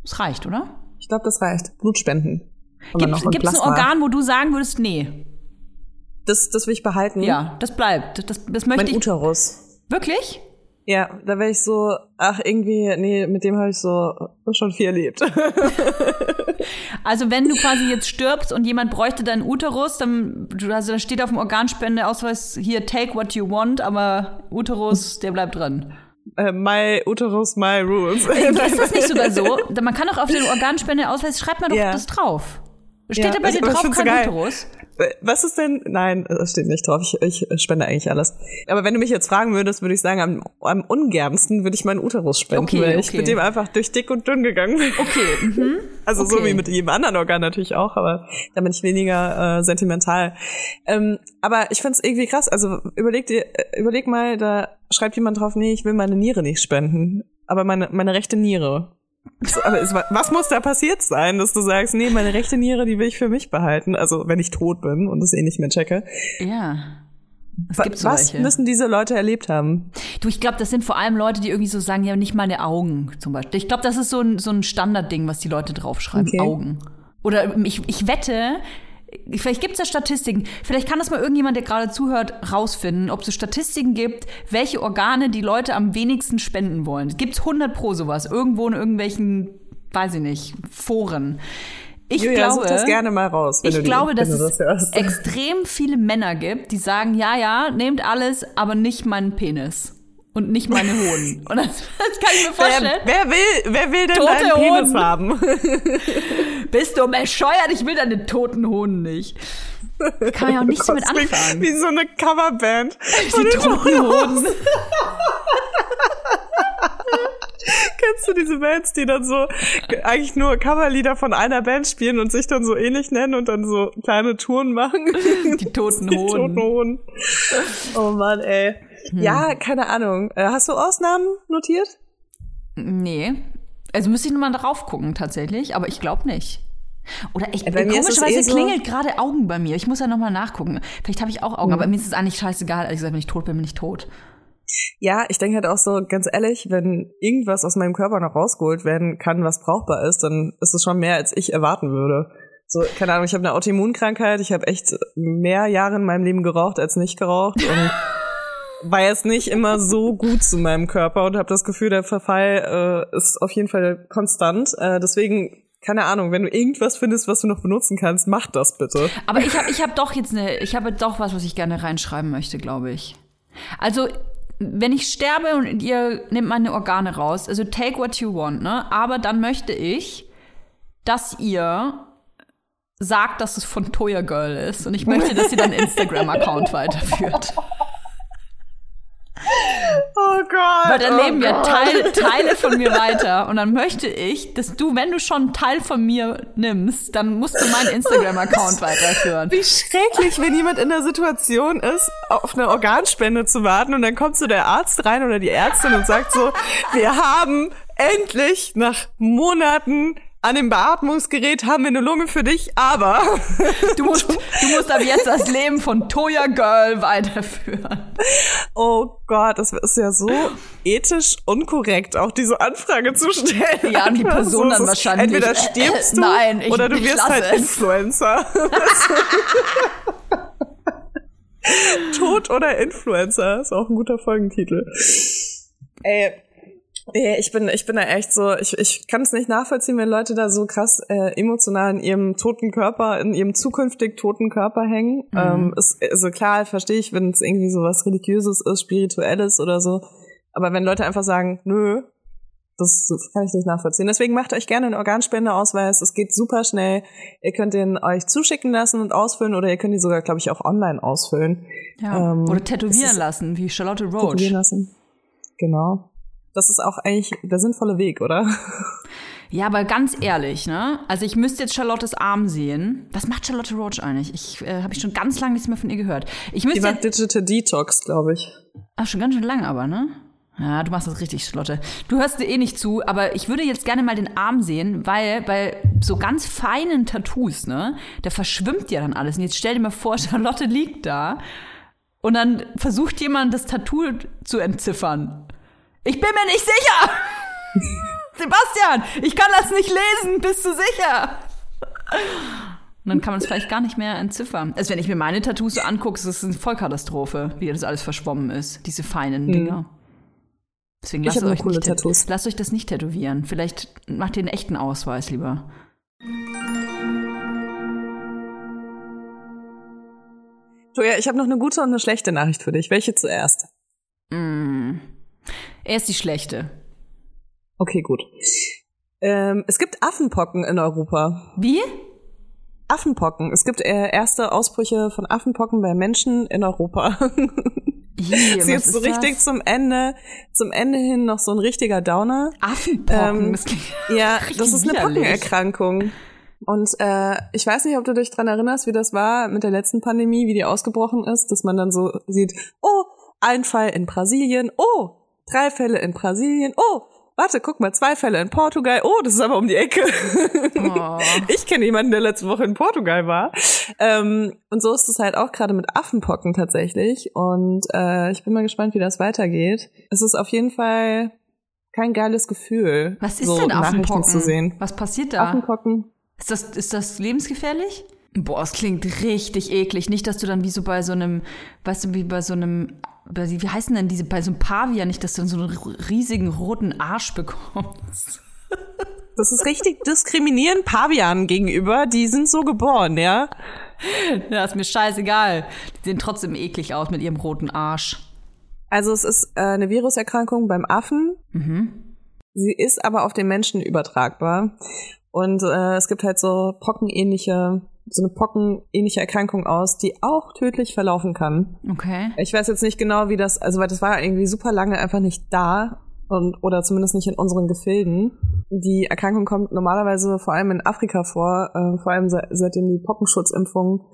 Es reicht, oder? Ich glaube, das reicht. Blutspenden. Gibt es ein Organ, wo du sagen würdest, nee? Das, das will ich behalten. Ja, das bleibt. Das, das möchte mein ich. Uterus. Wirklich? Ja, da wäre ich so, ach irgendwie, nee, mit dem habe ich so schon viel erlebt. [LAUGHS] also wenn du quasi jetzt stirbst und jemand bräuchte deinen Uterus, dann also da steht auf dem Organspendeausweis hier take what you want, aber Uterus, der bleibt drin. Uh, my Uterus, my rules. Äh, [LAUGHS] ist das nicht sogar so? Man kann doch auf den Organspendeausweis schreibt man doch yeah. das drauf. Steht ja, da bei dir drauf kein so Uterus? Was ist denn? Nein, das steht nicht drauf. Ich, ich spende eigentlich alles. Aber wenn du mich jetzt fragen würdest, würde ich sagen, am, am ungernsten würde ich meinen Uterus spenden, okay, weil okay. ich mit dem einfach durch dick und dünn gegangen bin. Okay. Mhm. [LAUGHS] Also okay. so wie mit jedem anderen Organ natürlich auch, aber da bin ich weniger äh, sentimental. Ähm, aber ich find's irgendwie krass. Also überleg dir, äh, überleg mal, da schreibt jemand drauf, nee, ich will meine Niere nicht spenden, aber meine meine rechte Niere. Aber es, was muss da passiert sein, dass du sagst, nee, meine rechte Niere, die will ich für mich behalten, also wenn ich tot bin und das eh nicht mehr checke. Ja. Es was müssen diese Leute erlebt haben? Du, ich glaube, das sind vor allem Leute, die irgendwie so sagen, ja, nicht meine Augen zum Beispiel. Ich glaube, das ist so ein, so ein Standardding, was die Leute draufschreiben, okay. Augen. Oder ich, ich wette, Vielleicht gibt es ja Statistiken. Vielleicht kann das mal irgendjemand, der gerade zuhört, rausfinden, ob es Statistiken gibt, welche Organe die Leute am wenigsten spenden wollen. Gibt es 100 pro sowas? Irgendwo in irgendwelchen, weiß ich nicht, Foren. Ich Julia, glaube, das gerne mal raus. ich die, glaube, dass es das extrem viele Männer gibt, die sagen, ja, ja, nehmt alles, aber nicht meinen Penis. Und nicht meine Hoden. [LAUGHS] Und das, das kann ich mir vorstellen. Wer, wer will, wer will denn Tote deinen Penis Hoden. haben? [LAUGHS] Bist du bescheuert? Ich will deine toten Hoden nicht. Kann man ja auch nichts damit anfangen. Wie so eine Coverband. [LAUGHS] Die toten Hoden. Kennst du diese Bands, die dann so eigentlich nur Coverlieder von einer Band spielen und sich dann so ähnlich nennen und dann so kleine Touren machen? Die toten Hoden. Die toten Hoden. Oh Mann, ey. Hm. Ja, keine Ahnung. Äh, hast du Ausnahmen notiert? Nee. Also müsste ich nochmal drauf gucken tatsächlich, aber ich glaube nicht. Oder ich, ja, komischerweise eh so klingelt gerade Augen bei mir. Ich muss ja nochmal nachgucken. Vielleicht habe ich auch Augen, mhm. aber mir ist es eigentlich scheißegal. Ehrlich gesagt, wenn ich tot bin, bin ich tot. Ja, ich denke halt auch so, ganz ehrlich, wenn irgendwas aus meinem Körper noch rausgeholt werden kann, was brauchbar ist, dann ist es schon mehr, als ich erwarten würde. So, keine Ahnung, ich habe eine Autoimmunkrankheit, ich habe echt mehr Jahre in meinem Leben geraucht als nicht geraucht und [LAUGHS] war jetzt nicht immer so gut zu meinem Körper und habe das Gefühl, der Verfall äh, ist auf jeden Fall konstant. Äh, deswegen keine Ahnung, wenn du irgendwas findest, was du noch benutzen kannst, mach das bitte. Aber ich habe ich hab doch jetzt eine, ich habe doch was, was ich gerne reinschreiben möchte, glaube ich. Also wenn ich sterbe und ihr nehmt meine Organe raus, also take what you want, ne? Aber dann möchte ich, dass ihr sagt, dass es von Toya Girl ist. Und ich möchte, dass sie dann [LAUGHS] Instagram-Account weiterführt. Gott. Weil dann oh leben ja Teil, [LAUGHS] Teile von mir weiter. Und dann möchte ich, dass du, wenn du schon einen Teil von mir nimmst, dann musst du meinen Instagram-Account [LAUGHS] weiterführen. Wie schrecklich, wenn jemand in der Situation ist, auf eine Organspende zu warten und dann kommt so der Arzt rein oder die Ärztin und sagt so, wir haben endlich nach Monaten an dem Beatmungsgerät haben wir eine Lunge für dich, aber [LAUGHS] du musst, du musst ab jetzt das Leben von Toya Girl weiterführen. Oh Gott, das ist ja so ethisch unkorrekt, auch diese Anfrage zu stellen. Ja, die Person so, dann wahrscheinlich. Entweder stirbst [LAUGHS] du Nein, oder du wirst halt es. Influencer. [LAUGHS] Tod oder Influencer ist auch ein guter Folgentitel. Ey, Nee, ich bin, ich bin da echt so, ich, ich kann es nicht nachvollziehen, wenn Leute da so krass äh, emotional in ihrem toten Körper, in ihrem zukünftig toten Körper hängen. Mhm. Ähm, ist, also klar, verstehe ich, wenn es irgendwie so was Religiöses ist, Spirituelles oder so. Aber wenn Leute einfach sagen, nö, das, kann ich nicht nachvollziehen. Deswegen macht euch gerne einen Organspendeausweis. Es geht super schnell. Ihr könnt den euch zuschicken lassen und ausfüllen oder ihr könnt ihn sogar, glaube ich, auch online ausfüllen. Ja. Ähm, oder tätowieren lassen, wie Charlotte Roach. Tätowieren lassen. Genau. Das ist auch eigentlich der sinnvolle Weg, oder? Ja, aber ganz ehrlich, ne? Also ich müsste jetzt Charlottes Arm sehen. Was macht Charlotte Roach eigentlich? Ich äh, habe ich schon ganz lange nichts mehr von ihr gehört. Ich müsste Die macht Digital Detox, glaube ich. Ach, schon ganz schön lang aber, ne? Ja, du machst das richtig, Charlotte. Du hörst dir eh nicht zu, aber ich würde jetzt gerne mal den Arm sehen, weil bei so ganz feinen Tattoos, ne, da verschwimmt ja dann alles. Und jetzt stell dir mal vor, [LAUGHS] Charlotte liegt da und dann versucht jemand das Tattoo zu entziffern. Ich bin mir nicht sicher. [LAUGHS] Sebastian, ich kann das nicht lesen. Bist du sicher? Und dann kann man es vielleicht gar nicht mehr entziffern. Also wenn ich mir meine Tattoos so angucke, ist es eine Vollkatastrophe, wie das alles verschwommen ist. Diese feinen hm. Dinger. Deswegen lasst euch, nicht Tattoos. lasst euch das nicht tätowieren. Vielleicht macht ihr einen echten Ausweis lieber. Toja, ich habe noch eine gute und eine schlechte Nachricht für dich. Welche zuerst? Mm. Er ist die schlechte. Okay, gut. Ähm, es gibt Affenpocken in Europa. Wie? Affenpocken. Es gibt äh, erste Ausbrüche von Affenpocken bei Menschen in Europa. Hier, [LAUGHS] ist so richtig das? zum Ende, zum Ende hin noch so ein richtiger Downer. Affenpocken, ähm, das [LAUGHS] Ja, das ist eine Pockenerkrankung. Und äh, ich weiß nicht, ob du dich dran erinnerst, wie das war mit der letzten Pandemie, wie die ausgebrochen ist, dass man dann so sieht, oh, ein Fall in Brasilien, oh, drei Fälle in Brasilien, oh, warte, guck mal, zwei Fälle in Portugal, oh, das ist aber um die Ecke. Oh. [LAUGHS] Ich kenne jemanden, der letzte Woche in Portugal war. Ähm, und so ist es halt auch gerade mit Affenpocken tatsächlich. Und äh, ich bin mal gespannt, wie das weitergeht. Es ist auf jeden Fall kein geiles Gefühl, Was ist so denn Affenpocken? zu sehen. Was passiert da? Affenpocken. Ist das, ist das lebensgefährlich? Boah, es klingt richtig eklig. Nicht, dass du dann wie so bei so einem, weißt du, wie bei so einem wie heißen denn diese, bei so einem Pavian nicht, dass du so einen riesigen roten Arsch bekommst? [LAUGHS] Das ist richtig diskriminierend Pavianen gegenüber. Die sind so geboren, ja? [LAUGHS] Ja, ist mir scheißegal. Die sehen trotzdem eklig aus mit ihrem roten Arsch. Also es ist äh, eine Viruserkrankung beim Affen. Mhm. Sie ist aber auf den Menschen übertragbar. Und äh, es gibt halt so pockenähnliche, so eine pockenähnliche Erkrankung aus, die auch tödlich verlaufen kann. Okay. Ich weiß jetzt nicht genau, wie das, also weil das war irgendwie super lange einfach nicht da und oder zumindest nicht in unseren Gefilden. Die Erkrankung kommt normalerweise vor allem in Afrika vor, äh, vor allem se seitdem die Pockenschutzimpfung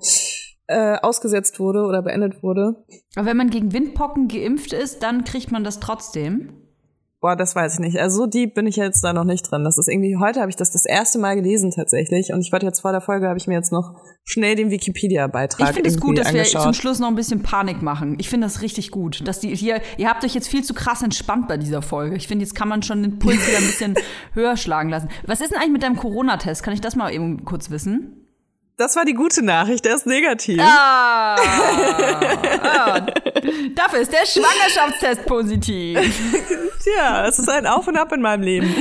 äh, ausgesetzt wurde oder beendet wurde. Aber wenn man gegen Windpocken geimpft ist, dann kriegt man das trotzdem. Boah, das weiß ich nicht. Also so deep bin ich jetzt da noch nicht drin. Das ist irgendwie, heute habe ich das das erste Mal gelesen tatsächlich. Und ich wollte jetzt vor der Folge, habe ich mir jetzt noch schnell den Wikipedia-Beitrag Ich finde es gut, dass angeschaut. wir zum Schluss noch ein bisschen Panik machen. Ich finde das richtig gut. Dass die hier, ihr habt euch jetzt viel zu krass entspannt bei dieser Folge. Ich finde, jetzt kann man schon den Puls wieder ein bisschen [LAUGHS] höher schlagen lassen. Was ist denn eigentlich mit deinem Corona-Test? Kann ich das mal eben kurz wissen? Das war die gute Nachricht, der ist negativ. Ah, ah, dafür ist der Schwangerschaftstest positiv. Tja, es ist ein Auf und Ab in meinem Leben.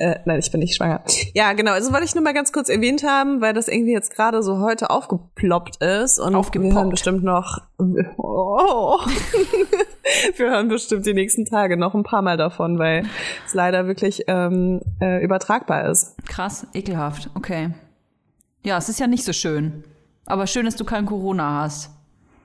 Äh, nein, ich bin nicht schwanger. Ja, genau. Also wollte ich nur mal ganz kurz erwähnt haben, weil das irgendwie jetzt gerade so heute aufgeploppt ist. Und Aufgepoppt. wir hören bestimmt noch. Oh. [LAUGHS] wir hören bestimmt die nächsten Tage noch ein paar Mal davon, weil es leider wirklich ähm, äh, übertragbar ist. Krass, ekelhaft. Okay. Ja, es ist ja nicht so schön. Aber schön, dass du kein Corona hast.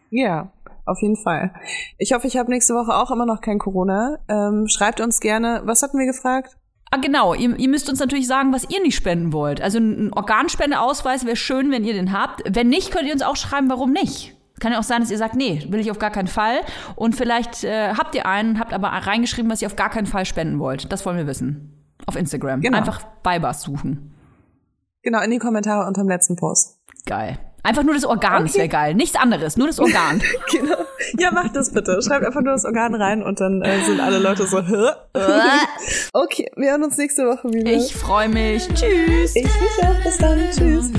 Ja, auf jeden Fall. Ich hoffe, ich habe nächste Woche auch immer noch kein Corona. Ähm, schreibt uns gerne. Was hatten wir gefragt? Ah, genau. Ihr, ihr müsst uns natürlich sagen, was ihr nicht spenden wollt. Also ein Organspendeausweis wäre schön, wenn ihr den habt. Wenn nicht, könnt ihr uns auch schreiben, warum nicht. Kann ja auch sein, dass ihr sagt, nee, will ich auf gar keinen Fall. Und vielleicht äh, habt ihr einen, habt aber reingeschrieben, was ihr auf gar keinen Fall spenden wollt. Das wollen wir wissen. Auf Instagram. Genau. Einfach Beibas suchen. Genau, in die Kommentare unter dem letzten Post. Geil. Einfach nur das Organ, das Okay. wäre geil. Nichts anderes, nur das [LAUGHS] Organ. Genau. Ja, macht das bitte. Schreibt einfach nur das Organ rein und dann äh, sind alle Leute so, Hä? [LAUGHS] Okay, wir hören uns nächste Woche wieder. ich freue mich. Tschüss. ich mich auch. Bis dann. Tschüss.